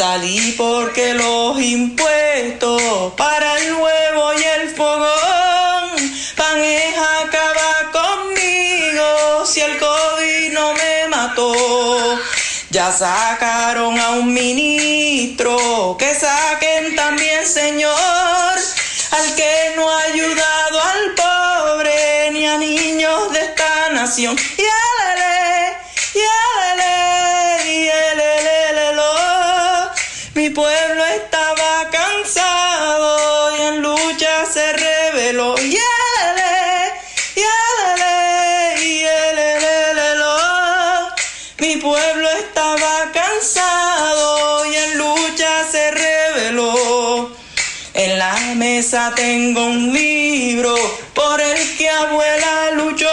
Salí porque los impuestos para el huevo y el fogón van a acabar conmigo si el COVID no me mató. Ya sacaron a un ministro, que saquen también, señor, al que no ha ayudado al pobre ni a niños de esta nación. Y tengo un libro por el que abuela luchó.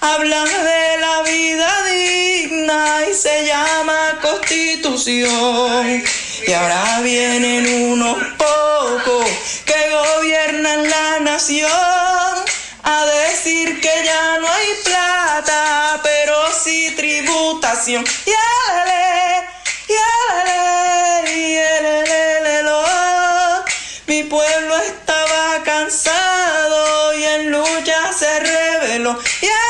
Habla de la vida digna y se llama constitución. Y ahora vienen unos pocos que gobiernan la nación a decir que ya no hay plata, pero sí tributación. Yale, lo. Mi pelo. ¡Yeah!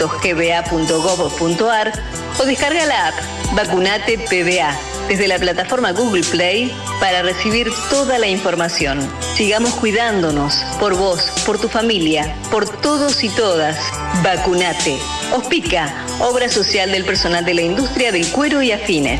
vacunatepba.gba.gov.ar o descarga la app Vacunate PBA desde la plataforma Google Play para recibir toda la información. Sigamos cuidándonos por vos, por tu familia, por todos y todas. Vacunate. Ospica, obra social del personal de la industria del cuero y afines.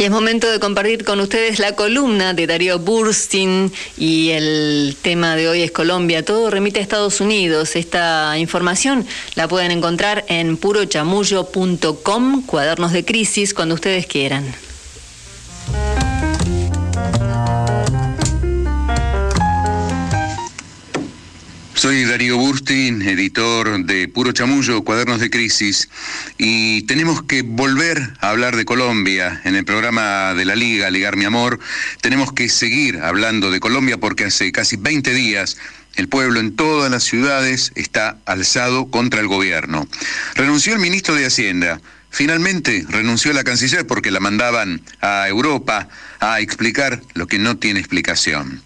Y es momento de compartir con ustedes la columna de Darío Burstin y el tema de hoy es Colombia. Todo remite a Estados Unidos. Esta información la pueden encontrar en purochamullo.com, cuadernos de crisis, cuando ustedes quieran. Soy Darío Burstin, editor de Puro Chamullo, Cuadernos de Crisis, y tenemos que volver a hablar de Colombia en el programa de la Liga, Ligar Mi Amor. Tenemos que seguir hablando de Colombia porque hace casi 20 días el pueblo en todas las ciudades está alzado contra el gobierno. Renunció el ministro de Hacienda. Finalmente renunció la canciller porque la mandaban a Europa a explicar lo que no tiene explicación.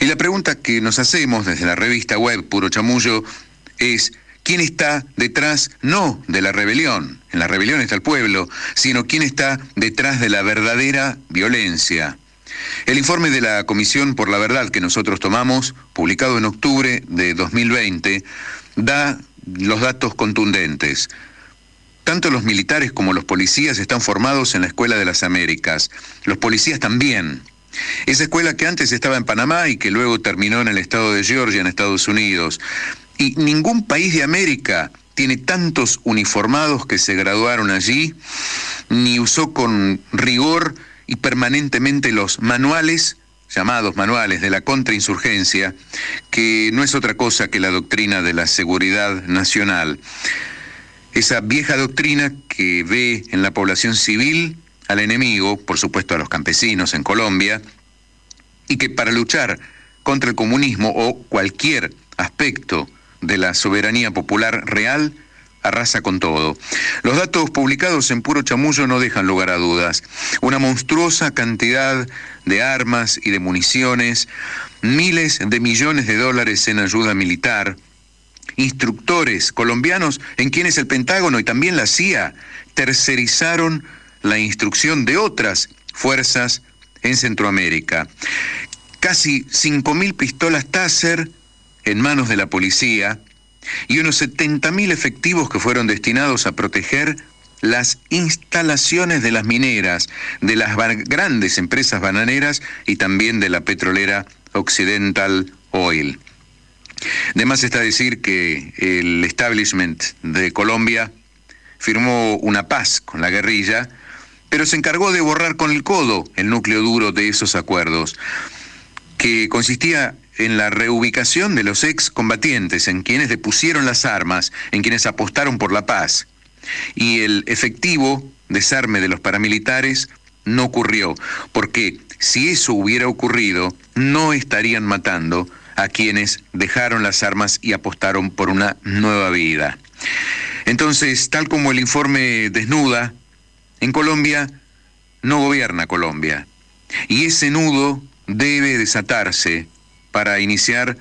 Y la pregunta que nos hacemos desde la revista web Puro Chamullo es, ¿quién está detrás no de la rebelión? En la rebelión está el pueblo, sino quién está detrás de la verdadera violencia. El informe de la Comisión por la Verdad que nosotros tomamos, publicado en octubre de 2020, da los datos contundentes. Tanto los militares como los policías están formados en la Escuela de las Américas. Los policías también. Esa escuela que antes estaba en Panamá y que luego terminó en el estado de Georgia, en Estados Unidos. Y ningún país de América tiene tantos uniformados que se graduaron allí, ni usó con rigor y permanentemente los manuales, llamados manuales de la contrainsurgencia, que no es otra cosa que la doctrina de la seguridad nacional. Esa vieja doctrina que ve en la población civil al enemigo, por supuesto a los campesinos en Colombia, y que para luchar contra el comunismo o cualquier aspecto de la soberanía popular real, arrasa con todo. Los datos publicados en Puro Chamullo no dejan lugar a dudas. Una monstruosa cantidad de armas y de municiones, miles de millones de dólares en ayuda militar, instructores colombianos en quienes el Pentágono y también la CIA tercerizaron la instrucción de otras fuerzas en Centroamérica. Casi 5.000 pistolas Taser en manos de la policía y unos 70.000 efectivos que fueron destinados a proteger las instalaciones de las mineras, de las grandes empresas bananeras y también de la petrolera Occidental Oil. Además está decir que el establishment de Colombia firmó una paz con la guerrilla, pero se encargó de borrar con el codo el núcleo duro de esos acuerdos, que consistía en la reubicación de los excombatientes, en quienes depusieron las armas, en quienes apostaron por la paz. Y el efectivo desarme de los paramilitares no ocurrió, porque si eso hubiera ocurrido, no estarían matando a quienes dejaron las armas y apostaron por una nueva vida. Entonces, tal como el informe desnuda, en Colombia no gobierna Colombia. Y ese nudo debe desatarse para iniciar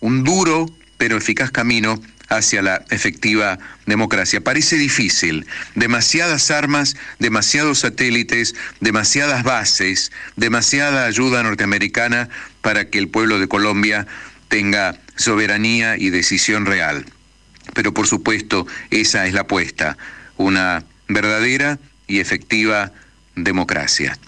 un duro pero eficaz camino hacia la efectiva democracia. Parece difícil, demasiadas armas, demasiados satélites, demasiadas bases, demasiada ayuda norteamericana para que el pueblo de Colombia tenga soberanía y decisión real. Pero por supuesto, esa es la apuesta, una verdadera y efectiva democracia.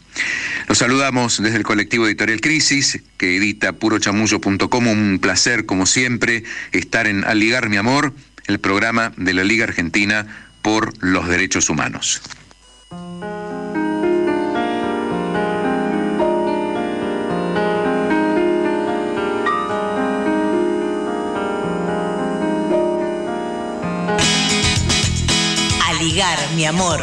Los saludamos desde el colectivo editorial Crisis, que edita purochamullo.com. Un placer, como siempre, estar en Aligar mi amor, el programa de la Liga Argentina por los Derechos Humanos. Aligar mi amor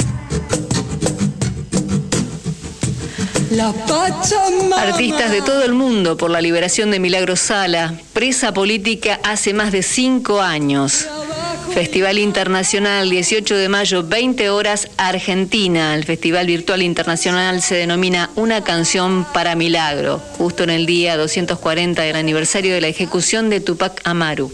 La Pachamama. Artistas de todo el mundo por la liberación de Milagros Sala, presa política hace más de cinco años. Festival Internacional, 18 de mayo, 20 horas, Argentina. El Festival Virtual Internacional se denomina Una canción para Milagro, justo en el día 240 del aniversario de la ejecución de Tupac Amaru.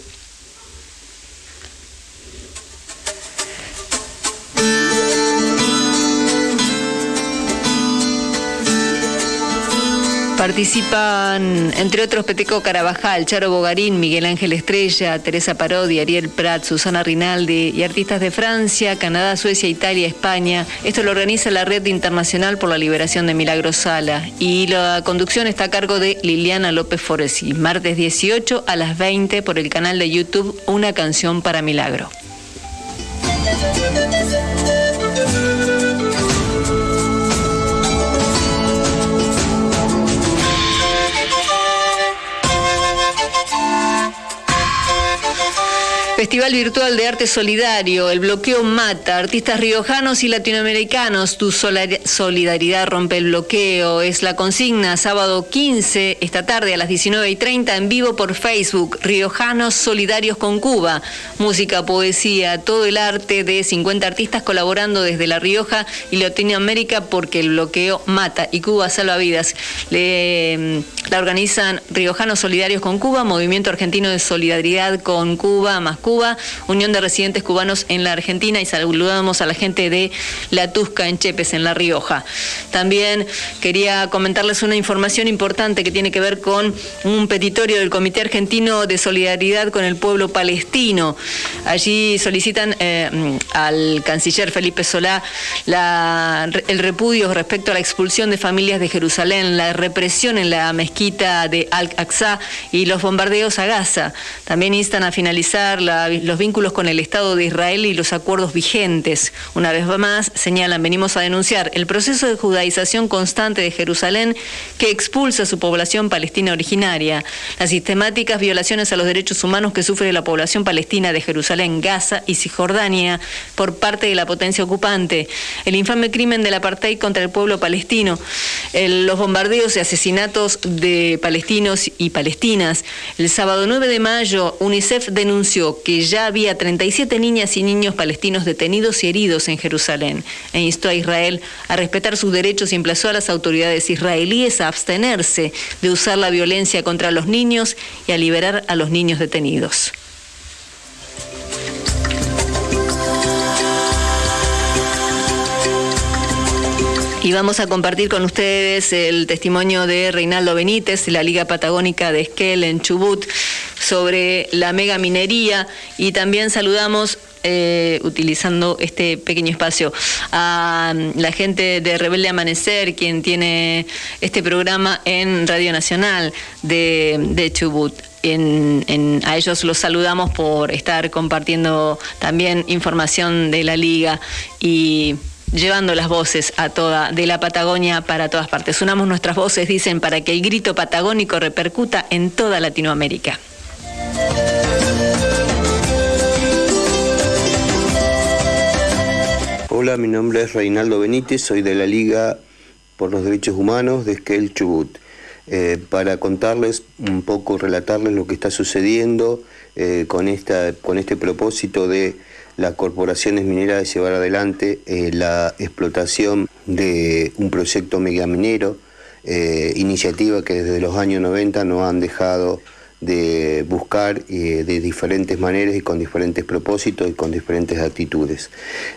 Participan, entre otros, Peteco Carabajal, Charo Bogarín, Miguel Ángel Estrella, Teresa Parodi, Ariel Prat, Susana Rinaldi y artistas de Francia, Canadá, Suecia, Italia, España. Esto lo organiza la Red Internacional por la Liberación de Milagro Sala. Y la conducción está a cargo de Liliana López Foresi. Martes 18 a las 20 por el canal de YouTube Una canción para Milagro. Festival Virtual de Arte Solidario, el bloqueo mata, artistas riojanos y latinoamericanos, tu solidaridad rompe el bloqueo, es la consigna, sábado 15, esta tarde a las 19 y 30 en vivo por Facebook, Riojanos Solidarios con Cuba, música, poesía, todo el arte de 50 artistas colaborando desde La Rioja y Latinoamérica porque el bloqueo mata y Cuba salva vidas. Le, la organizan Riojanos Solidarios con Cuba, Movimiento Argentino de Solidaridad con Cuba, más Cuba, Unión de Residentes Cubanos en la Argentina y saludamos a la gente de La Tusca en Chepes, en La Rioja. También quería comentarles una información importante que tiene que ver con un petitorio del Comité Argentino de Solidaridad con el Pueblo Palestino. Allí solicitan eh, al canciller Felipe Solá el repudio respecto a la expulsión de familias de Jerusalén, la represión en la mezquita de Al-Aqsa y los bombardeos a Gaza. También instan a finalizar los vínculos con el Estado de Israel y los acuerdos vigentes. Una vez más, señalan, venimos a denunciar el proceso de judaización constante de Jerusalén que expulsa a su población palestina originaria, las sistemáticas violaciones a los derechos humanos que sufre la población palestina de Jerusalén, Gaza y Cisjordania por parte de la potencia ocupante, el infame crimen del apartheid contra el pueblo palestino, los bombardeos y asesinatos de palestinos y palestinas. El sábado 9 de mayo, UNICEF denunció que ya había 37 niñas y niños palestinos detenidos y heridos en Jerusalén e instó a Israel a respetar sus derechos y emplazó a las autoridades israelíes a abstenerse de usar la violencia contra los niños y a liberar a los niños detenidos. Y vamos a compartir con ustedes el testimonio de Reinaldo Benítez, de la Liga Patagónica de Esquel en Chubut, sobre la mega minería. Y también saludamos eh, utilizando este pequeño espacio a mm, la gente de Rebelde Amanecer, quien tiene este programa en Radio Nacional de, Chubut. a ellos los saludamos por estar compartiendo también información de la liga y llevando las voces a toda de la Patagonia para todas partes. Unamos nuestras voces, dicen, para que el grito patagónico repercuta en toda Latinoamérica. Hola, mi nombre es Reinaldo Benítez, soy de la Liga por los Derechos Humanos de Esquel Chubut. Eh, para contarles un poco, relatarles lo que está sucediendo eh, con, esta, con este propósito de las corporaciones mineras de llevar adelante eh, la explotación de un proyecto megaminero, eh, iniciativa que desde los años 90 no han dejado de buscar eh, de diferentes maneras y con diferentes propósitos y con diferentes actitudes.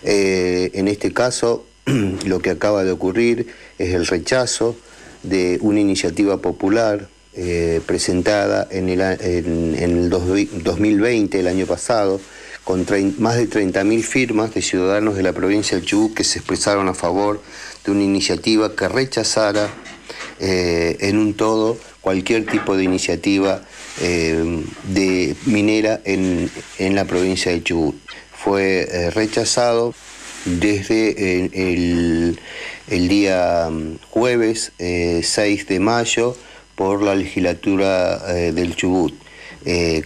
en este caso, [CLEARS THROAT] lo que acaba de ocurrir es el rechazo de una iniciativa popular presentada en el, en el 2020, el año pasado, con más de 30.000 firmas de ciudadanos de la provincia del Chubut que se expresaron a favor de una iniciativa que rechazara eh, en un todo cualquier tipo de iniciativa eh, de minera en, la provincia del Chubut. Fue eh, rechazado desde el, el, día mm, jueves 6 de mayo por la legislatura del Chubut.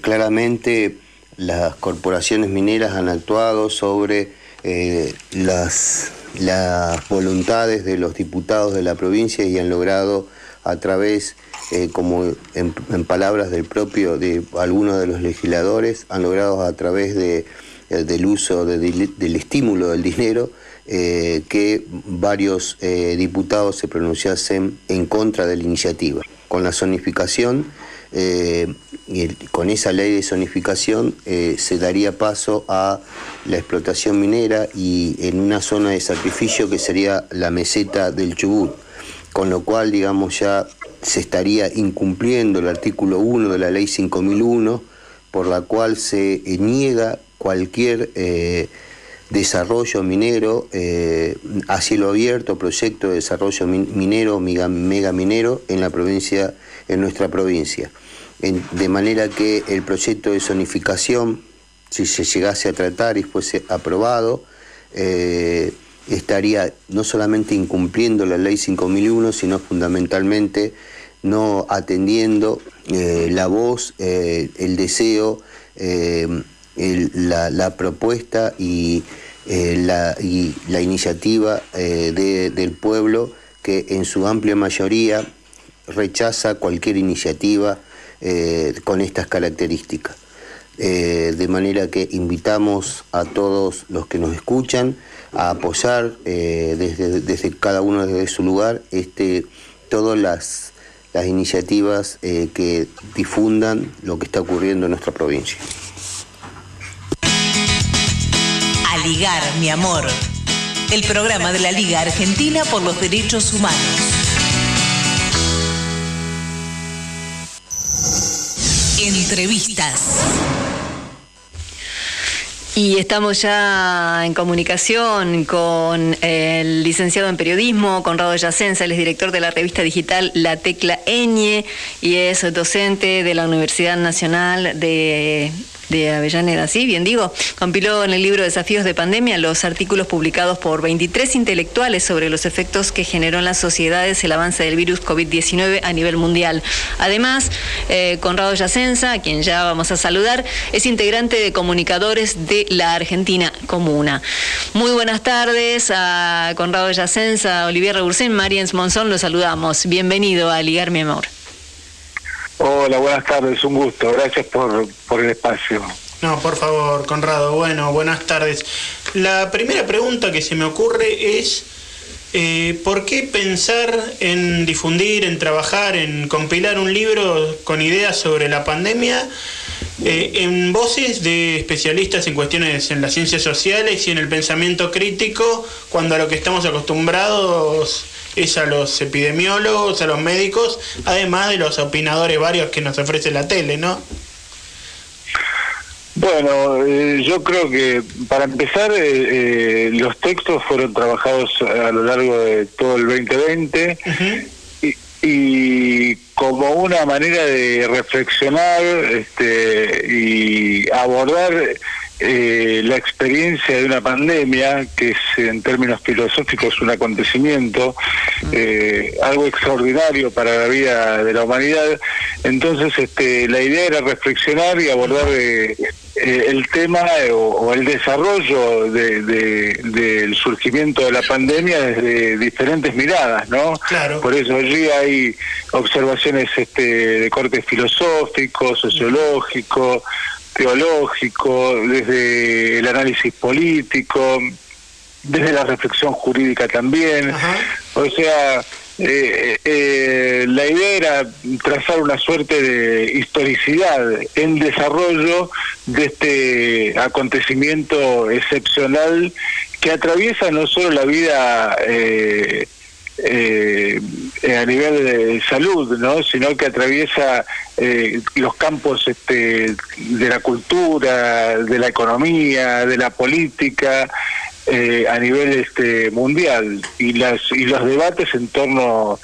claramente las corporaciones mineras han actuado sobre eh, las, las, voluntades de los diputados de la provincia y han logrado a través, eh, como en, palabras del propio, de algunos de los legisladores, han logrado a través de, eh, del uso del estímulo del dinero, que varios diputados se pronunciasen en contra de la iniciativa. Con la zonificación, eh, con esa ley de zonificación eh, se daría paso a la explotación minera y en una zona de sacrificio que sería la meseta del Chubut, con lo cual, digamos, ya se estaría incumpliendo el artículo 1 de la ley 5001, por la cual se eh, niega cualquier desarrollo minero a cielo abierto, proyecto de desarrollo minero, mega, mega minero en la provincia, en nuestra provincia de manera que el proyecto de zonificación, si se llegase a tratar y fuese aprobado, eh, estaría no solamente incumpliendo la ley 5001, sino fundamentalmente no atendiendo eh, la voz, eh, el deseo, la, propuesta y, la, iniciativa del pueblo que en su amplia mayoría rechaza cualquier iniciativa eh, con estas características. Eh, de manera que invitamos a todos los que nos escuchan a apoyar eh, desde, cada uno desde su lugar este, todas las, las iniciativas que difundan lo que está ocurriendo en nuestra provincia. Ligar, mi amor. El programa de la Liga Argentina por los Derechos Humanos. Entrevistas. Y estamos ya en comunicación con el licenciado en periodismo, Conrado Yacenza, él es director de la revista digital La Tecla Eñe y es docente de la Universidad Nacional de de Avellaneda, ¿sí? Bien digo, compiló en el libro Desafíos de Pandemia los artículos publicados por 23 intelectuales sobre los efectos que generó en las sociedades el avance del virus COVID-19 a nivel mundial. Además, eh, Conrado Yacenza, a quien ya vamos a saludar, es integrante de comunicadores de la Argentina Comuna. Muy buenas tardes a Conrado Yacenza, Olivier Rebursén, Mariens Monzón, los saludamos. Bienvenido a Ligar Mi Amor. Hola, buenas tardes, un gusto. Gracias por, por el espacio. No, por favor, Conrado. Bueno, buenas tardes. La primera pregunta que se me ocurre es, eh, ¿por qué pensar en difundir, en trabajar, en compilar un libro con ideas sobre la pandemia eh, en voces de especialistas en cuestiones en las ciencias sociales y en el pensamiento crítico, cuando a lo que estamos acostumbrados es a los epidemiólogos, a los médicos, además de los opinadores varios que nos ofrece la tele, ¿no? Bueno, eh, yo creo que para empezar eh, eh, los textos fueron trabajados a lo largo de todo el 2020 y, y, como una manera de reflexionar este, y abordar eh, la experiencia de una pandemia, que es en términos filosóficos un acontecimiento, eh, algo extraordinario para la vida de la humanidad, entonces este, la idea era reflexionar y abordar eh, el tema o, el desarrollo del surgimiento de la pandemia desde diferentes miradas, ¿no? Por eso allí hay observaciones este, de corte filosófico, sociológico, teológico, desde el análisis político, desde la reflexión jurídica también. O sea, eh, eh, la idea era trazar una suerte de historicidad en desarrollo de este acontecimiento excepcional que atraviesa no solo la vida eh, eh, a nivel de salud, ¿no? sino que atraviesa eh, los campos este, de la cultura, de la economía, de la política, eh, a nivel este, mundial y las y los debates en torno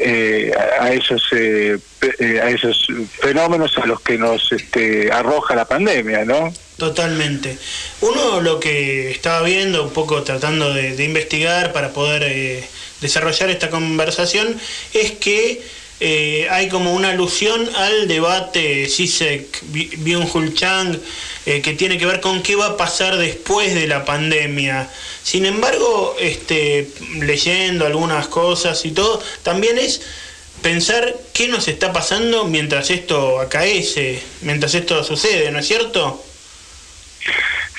eh, a esos eh, a esos fenómenos a los que nos este, arroja la pandemia, ¿no? Totalmente. Uno lo que estaba viendo, un poco tratando de, investigar para poder desarrollar esta conversación, es que eh, hay como una alusión al debate Sisek Byung-Hul Chang eh, que tiene que ver con qué va a pasar después de la pandemia. Sin embargo, este, leyendo algunas cosas y todo, también es pensar qué nos está pasando mientras esto acaece, mientras esto sucede, ¿no es cierto?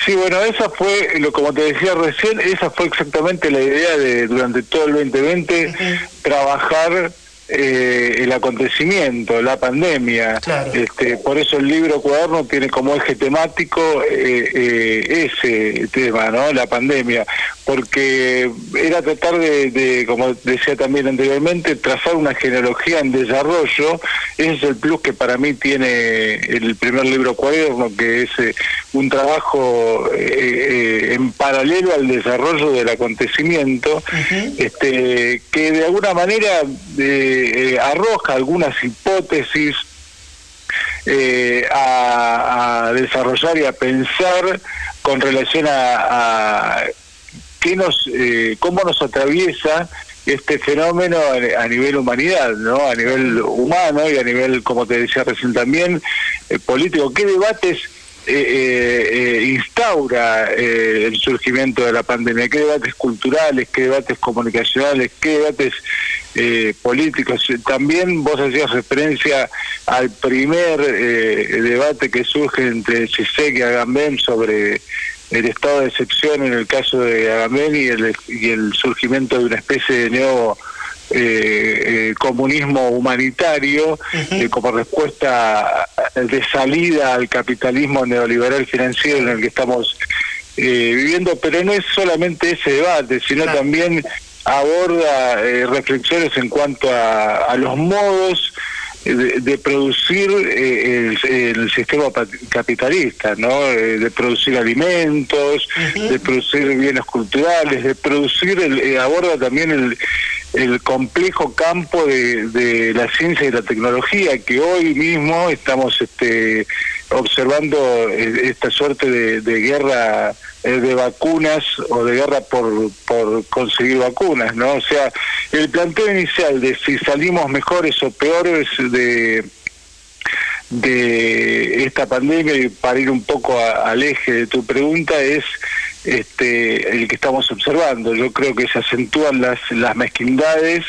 Sí, bueno, esa fue, lo como te decía recién, esa fue exactamente la idea de durante todo el 2020 trabajar eh, el acontecimiento, la pandemia. Este, por eso el libro cuaderno tiene como eje temático eh, eh, ese tema, ¿no? La pandemia, porque era tratar de, como decía también anteriormente, trazar una genealogía en desarrollo. Ese es el plus que para mí tiene el primer libro cuaderno, que es un trabajo en paralelo al desarrollo del acontecimiento, este, que de alguna manera eh, arroja algunas hipótesis eh, a, desarrollar y a pensar con relación a, qué nos, eh, cómo nos atraviesa este fenómeno a, nivel humanidad, ¿no? A nivel humano y a nivel, como te decía recién también, político. ¿Qué debates instaura el surgimiento de la pandemia? ¿Qué debates culturales? ¿Qué debates comunicacionales? ¿Qué debates eh, políticos. También vos hacías referencia al primer eh, debate que surge entre Chisek y Agamben sobre el estado de excepción en el caso de el, y el surgimiento de una especie de nuevo eh, comunismo humanitario como respuesta de salida al capitalismo neoliberal financiero en el que estamos eh, viviendo, pero no es solamente ese debate, sino también aborda eh, reflexiones en cuanto a, a los modos de, de producir eh, el, el sistema capitalista, ¿no? Eh, de producir alimentos, de producir bienes culturales, de producir, el, eh, aborda también el, el complejo campo de, de la ciencia y la tecnología que hoy mismo estamos este, observando eh, esta suerte de, de guerra de vacunas o de guerra por, por conseguir vacunas, ¿no? O sea, el planteo inicial de si salimos mejores o peores de de esta pandemia y para ir un poco al eje de tu pregunta es este el que estamos observando. Yo creo que se acentúan las las mezquindades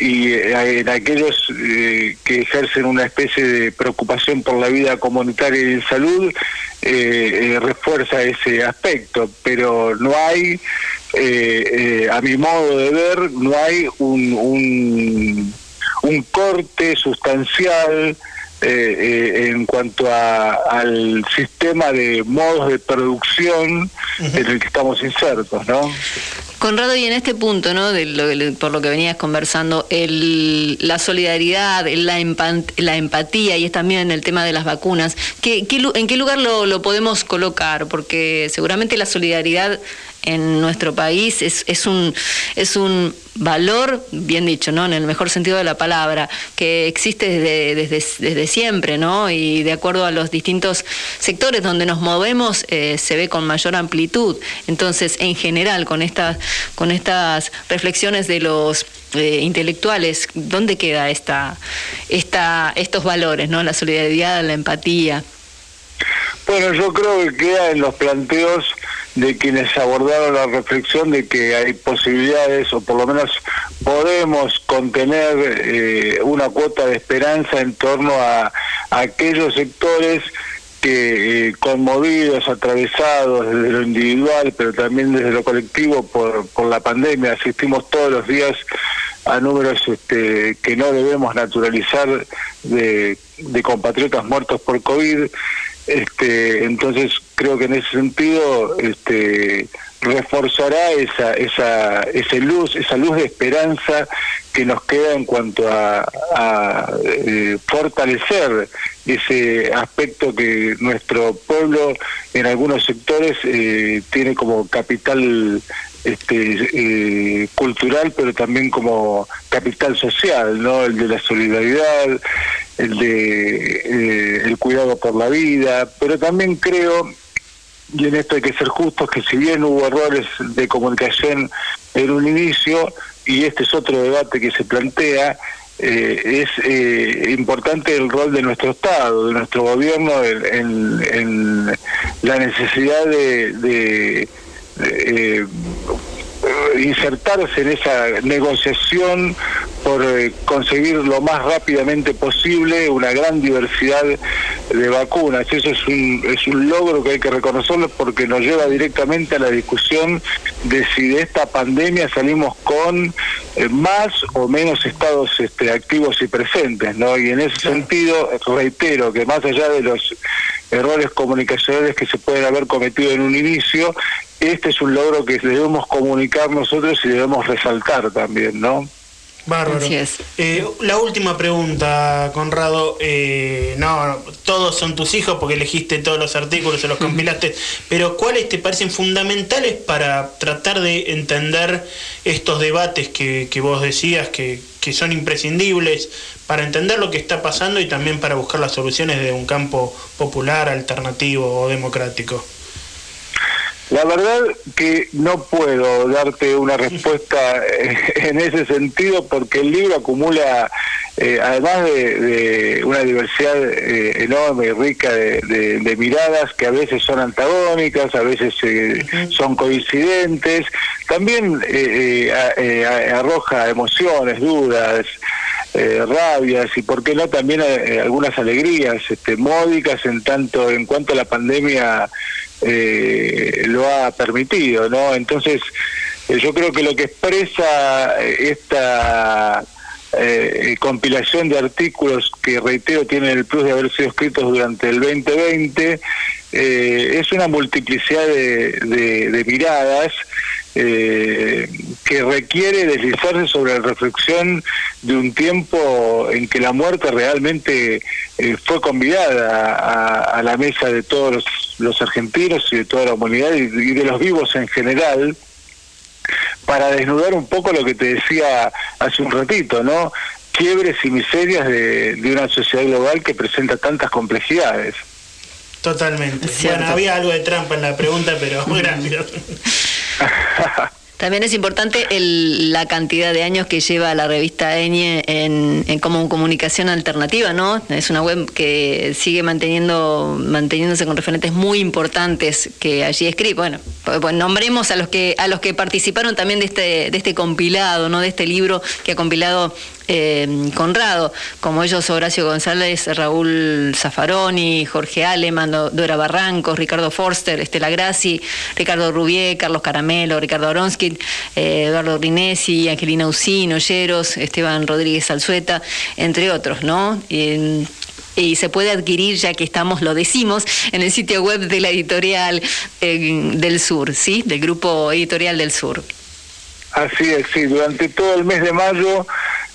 y eh, en aquellos eh, que ejercen una especie de preocupación por la vida comunitaria y en salud eh, eh, refuerza ese aspecto, pero no hay, eh, eh, a mi modo de ver, no hay un, un, un corte sustancial eh, eh, en cuanto a, al sistema de modos de producción en el que estamos insertos, ¿no? Conrado, y en este punto, ¿no? De lo- por lo que venías conversando, el, la solidaridad, la, la empatía y es también el tema de las vacunas, ¿qué, qué ¿en qué lugar lo, lo podemos colocar? Porque seguramente la solidaridad en nuestro país es, es, un, es un valor, bien dicho, ¿no? En el mejor sentido de la palabra, que existe desde, desde, desde siempre, ¿no? Y de acuerdo a los distintos sectores donde nos movemos, eh, se ve con mayor amplitud. Entonces, en general, con estas, con estas reflexiones de los eh, intelectuales, ¿dónde queda esta, esta, estos valores, ¿no? La solidaridad, la empatía. Bueno, yo creo que queda en los planteos de quienes abordaron la reflexión de que hay posibilidades, o por lo menos podemos contener eh, una cuota de esperanza en torno a, aquellos sectores que eh, conmovidos, atravesados desde lo individual, pero también desde lo colectivo por, por la pandemia, asistimos todos los días a números este, que no debemos naturalizar de, de compatriotas muertos por COVID. Este, entonces creo que en ese sentido este, reforzará esa, esa, esa luz, esa luz de esperanza que nos queda en cuanto a, a, eh, fortalecer ese aspecto que nuestro pueblo en algunos sectores eh, tiene como capital este, eh, cultural, pero también como capital social, ¿no? El de la solidaridad, el de eh, el cuidado por la vida, pero también creo y en esto hay que ser justos, que si bien hubo errores de comunicación en un inicio, y este es otro debate que se plantea, eh, es eh, importante el rol de nuestro Estado, de nuestro gobierno, en, la necesidad de, eh, insertarse en esa negociación por eh, conseguir lo más rápidamente posible una gran diversidad de vacunas. Eso es un, es un logro que hay que reconocerlo porque nos lleva directamente a la discusión de si de esta pandemia salimos con eh, más o menos estados este, activos y presentes, ¿no? Y en ese sentido, reitero que más allá de los errores comunicacionales que se pueden haber cometido en un inicio, este es un logro que debemos comunicar nosotros y debemos resaltar también, ¿no? Bárbaro. Así es. Eh, la última pregunta, Conrado. Eh, no, todos son tus hijos porque elegiste todos los artículos, se los compilaste, pero ¿cuáles te parecen fundamentales para tratar de entender estos debates que, que vos decías que, que son imprescindibles para entender lo que está pasando y también para buscar las soluciones de un campo popular, alternativo o democrático? La verdad que no puedo darte una respuesta eh, [LAUGHS] en ese sentido porque el libro acumula, eh, además de, de una diversidad eh, enorme y rica de, de- de miradas que a veces son antagónicas, a veces eh, son coincidentes, también eh, arroja emociones, dudas, eh, rabias y por qué no también eh, algunas alegrías este, módicas en tanto en cuanto la pandemia eh, lo ha permitido, ¿no? Entonces eh, yo creo que lo que expresa eh, esta eh, compilación de artículos que reitero tienen el plus de haber sido escritos durante el 2020 eh, es una multiplicidad de, de- de miradas eh, que requiere deslizarse sobre la reflexión de un tiempo en que la muerte realmente eh, fue convidada a, a la mesa de todos los, los argentinos y de toda la humanidad y, y de los vivos en general para desnudar un poco lo que te decía hace un ratito, ¿no? Quiebres y miserias de, de una sociedad global que presenta tantas complejidades. Totalmente. Bueno, había algo de trampa en la pregunta, pero [LAUGHS] rápido. [LAUGHS] También es importante la cantidad de años que lleva la revista Eñe en, en como comunicación alternativa, ¿no? Es una web que sigue manteniendo manteniéndose con referentes muy importantes que allí escribe. Bueno, pues nombremos a los que a los que participaron también de este de este compilado, ¿no? De este libro que ha compilado eh, Conrado, como ellos Horacio González, Raúl Zaffaroni, Jorge Aleman, Do- Dora Barrancos, Ricardo Forster, Estela Grassi, Ricardo Rubié, Carlos Caramelo, Ricardo Aronsky, eh, Eduardo Rinesi, Angelina Usín, Olleros, Esteban Rodríguez Alzueta, entre otros, ¿no? Y, y se puede adquirir, ya que estamos, lo decimos, en el sitio web de la editorial eh, del Sur, ¿sí? Del grupo editorial del Sur. Así es, sí, durante todo el mes de mayo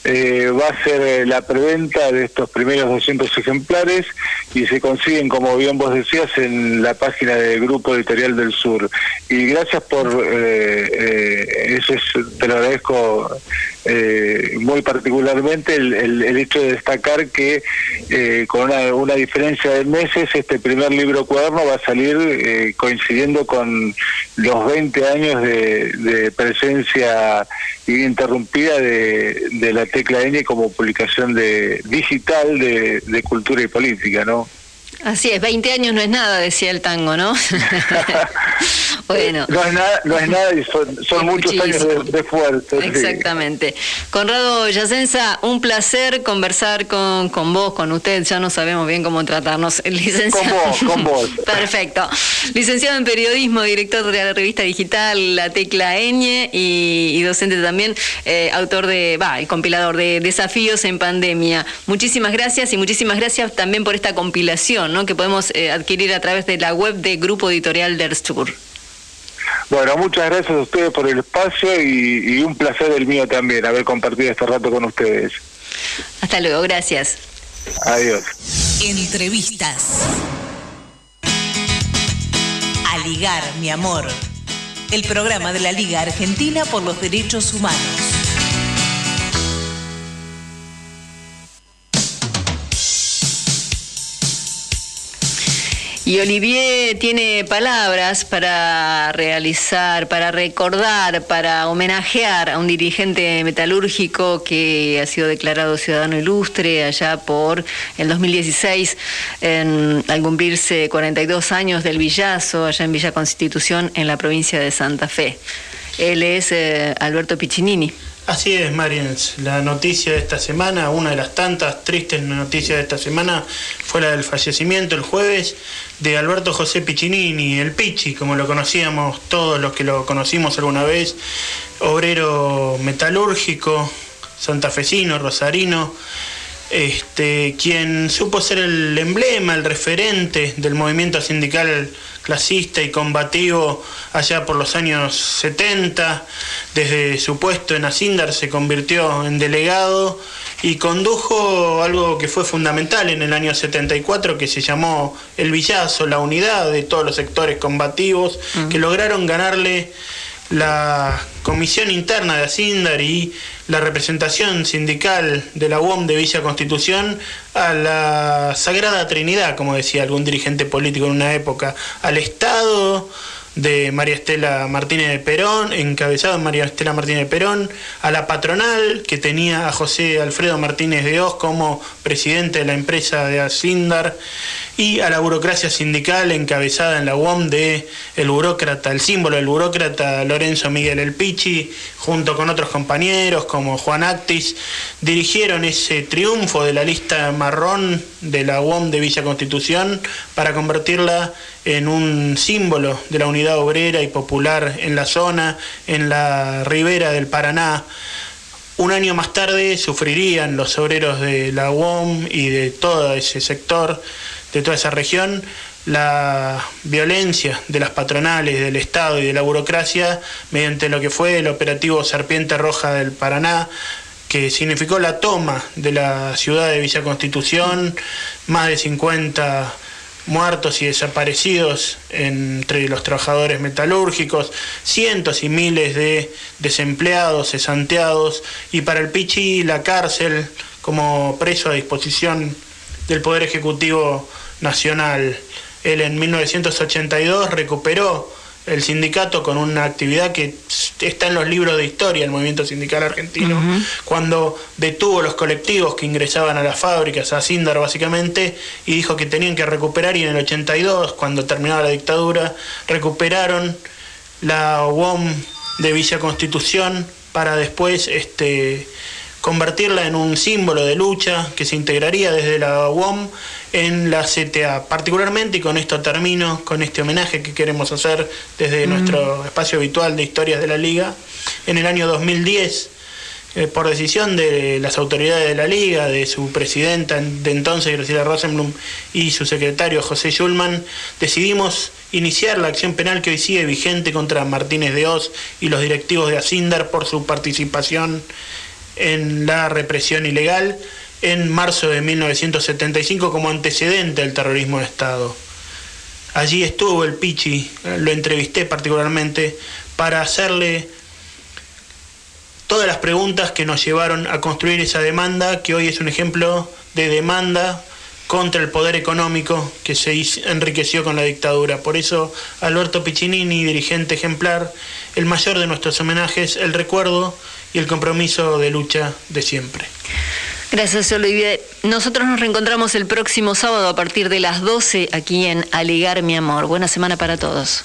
eh, va a ser eh, la preventa de estos primeros 200 ejemplares y se consiguen, como bien vos decías, en la página del Grupo Editorial del Sur. Y gracias por, eh, eh, eso es, te lo agradezco eh, muy particularmente, el, el- el hecho de destacar que eh, con una, una diferencia de meses, este primer libro cuaderno va a salir eh, coincidiendo con los 20 años de, de presencia ininterrumpida de, de la tecla N como publicación de digital de, de cultura y política, ¿no? Así es, 20 años no es nada, decía el tango, ¿no? [LAUGHS] [LAUGHS] bueno. No es nada, no es nada y son, son muchos años de, de esfuerzo. sí. Exactamente. Conrado Yacenza, un placer conversar con, con vos, con usted. Ya no sabemos bien cómo tratarnos. Licenciado. Con vos, con vos. [LAUGHS] Perfecto. Licenciado en periodismo, director de la revista digital La Tecla Eñe y, y docente también, eh, autor de, va, el compilador de Desafíos en Pandemia. Muchísimas gracias y muchísimas gracias también por esta compilación, ¿no? Que podemos eh, adquirir a través de la web de Grupo Editorial Der Sur. Bueno, muchas gracias a ustedes por el espacio y, y un placer el mío también haber compartido este rato con ustedes. Hasta luego, gracias. Adiós. Entrevistas. A ligar, mi amor. El programa de la Liga Argentina por los Derechos Humanos. Y Olivier tiene palabras para realizar, para recordar, para homenajear a un dirigente metalúrgico que ha sido declarado ciudadano ilustre allá por el 2016, en- al cumplirse 42 años del Villazo, allá en Villa Constitución, en la provincia de Santa Fe. Él es eh, Alberto Piccinini. Así es, Mariens. La noticia de esta semana, una de las tantas tristes noticias de esta semana, fue la del fallecimiento el jueves de Alberto José Piccinini, el Pichi, como lo conocíamos todos los que lo conocimos alguna vez, obrero metalúrgico, santafesino, rosarino, este, quien supo ser el emblema, el referente del movimiento sindical clasista y combativo allá por los años 70. Desde su puesto en Asindar se convirtió en delegado y condujo algo que fue fundamental en el año 74 que se llamó el Villazo, la unidad de todos los sectores combativos que lograron ganarle la comisión interna de Asindar y la representación sindical de la UOM de Villa Constitución a la Sagrada Trinidad, como decía algún dirigente político en una época, al Estado de María Estela Martínez de Perón, encabezado en María Estela Martínez de Perón, a la patronal que tenía a José Alfredo Martínez de Oz como presidente de la empresa de Asindar y a la burocracia sindical encabezada en la UOM de el burócrata, el símbolo del burócrata Lorenzo Miguel El Pichi, junto con otros compañeros como Juan Actis, dirigieron ese triunfo de la lista marrón de la UOM de Villa Constitución para convertirla en un símbolo de la unidad obrera y popular en la zona, en la ribera del Paraná. Un año más tarde sufrirían los obreros de la UOM y de todo ese sector, de toda esa región, la violencia de las patronales, del Estado y de la burocracia mediante lo que fue el operativo Serpiente Roja del Paraná, que significó la toma de la ciudad de Villa Constitución, más de 50 muertos y desaparecidos entre los trabajadores metalúrgicos, cientos y miles de desempleados, cesanteados, y para el Pichi la cárcel como preso a disposición del Poder Ejecutivo Nacional. Él en 1982 recuperó el sindicato con una actividad que está en los libros de historia del movimiento sindical argentino, cuando detuvo los colectivos que ingresaban a las fábricas, a Sindar básicamente, y dijo que tenían que recuperar, y en el 82, cuando terminaba la dictadura, recuperaron la UOM de Villa Constitución para después este, convertirla en un símbolo de lucha que se integraría desde la UOM en la CTA. Particularmente, y con esto termino, con este homenaje que queremos hacer desde nuestro espacio habitual de historias de la Liga, en el año 2010, eh, por decisión de las autoridades de la Liga, de su presidenta de entonces, Graciela Rosenblum, y su secretario, José Schulman, decidimos iniciar la acción penal que hoy sigue vigente contra Martínez de Oz y los directivos de Asindar por su participación en la represión ilegal en marzo de 1975 como antecedente del terrorismo de Estado. Allí estuvo el Pichi, lo entrevisté particularmente para hacerle todas las preguntas que nos llevaron a construir esa demanda, que hoy es un ejemplo de demanda contra el poder económico que se enriqueció con la dictadura. Por eso, Alberto Piccinini, dirigente ejemplar, el mayor de nuestros homenajes, el recuerdo y el compromiso de lucha de siempre. Gracias, Olivier. Nosotros nos reencontramos el próximo sábado a partir de las 12 aquí en Aligar mi amor. Buena semana para todos.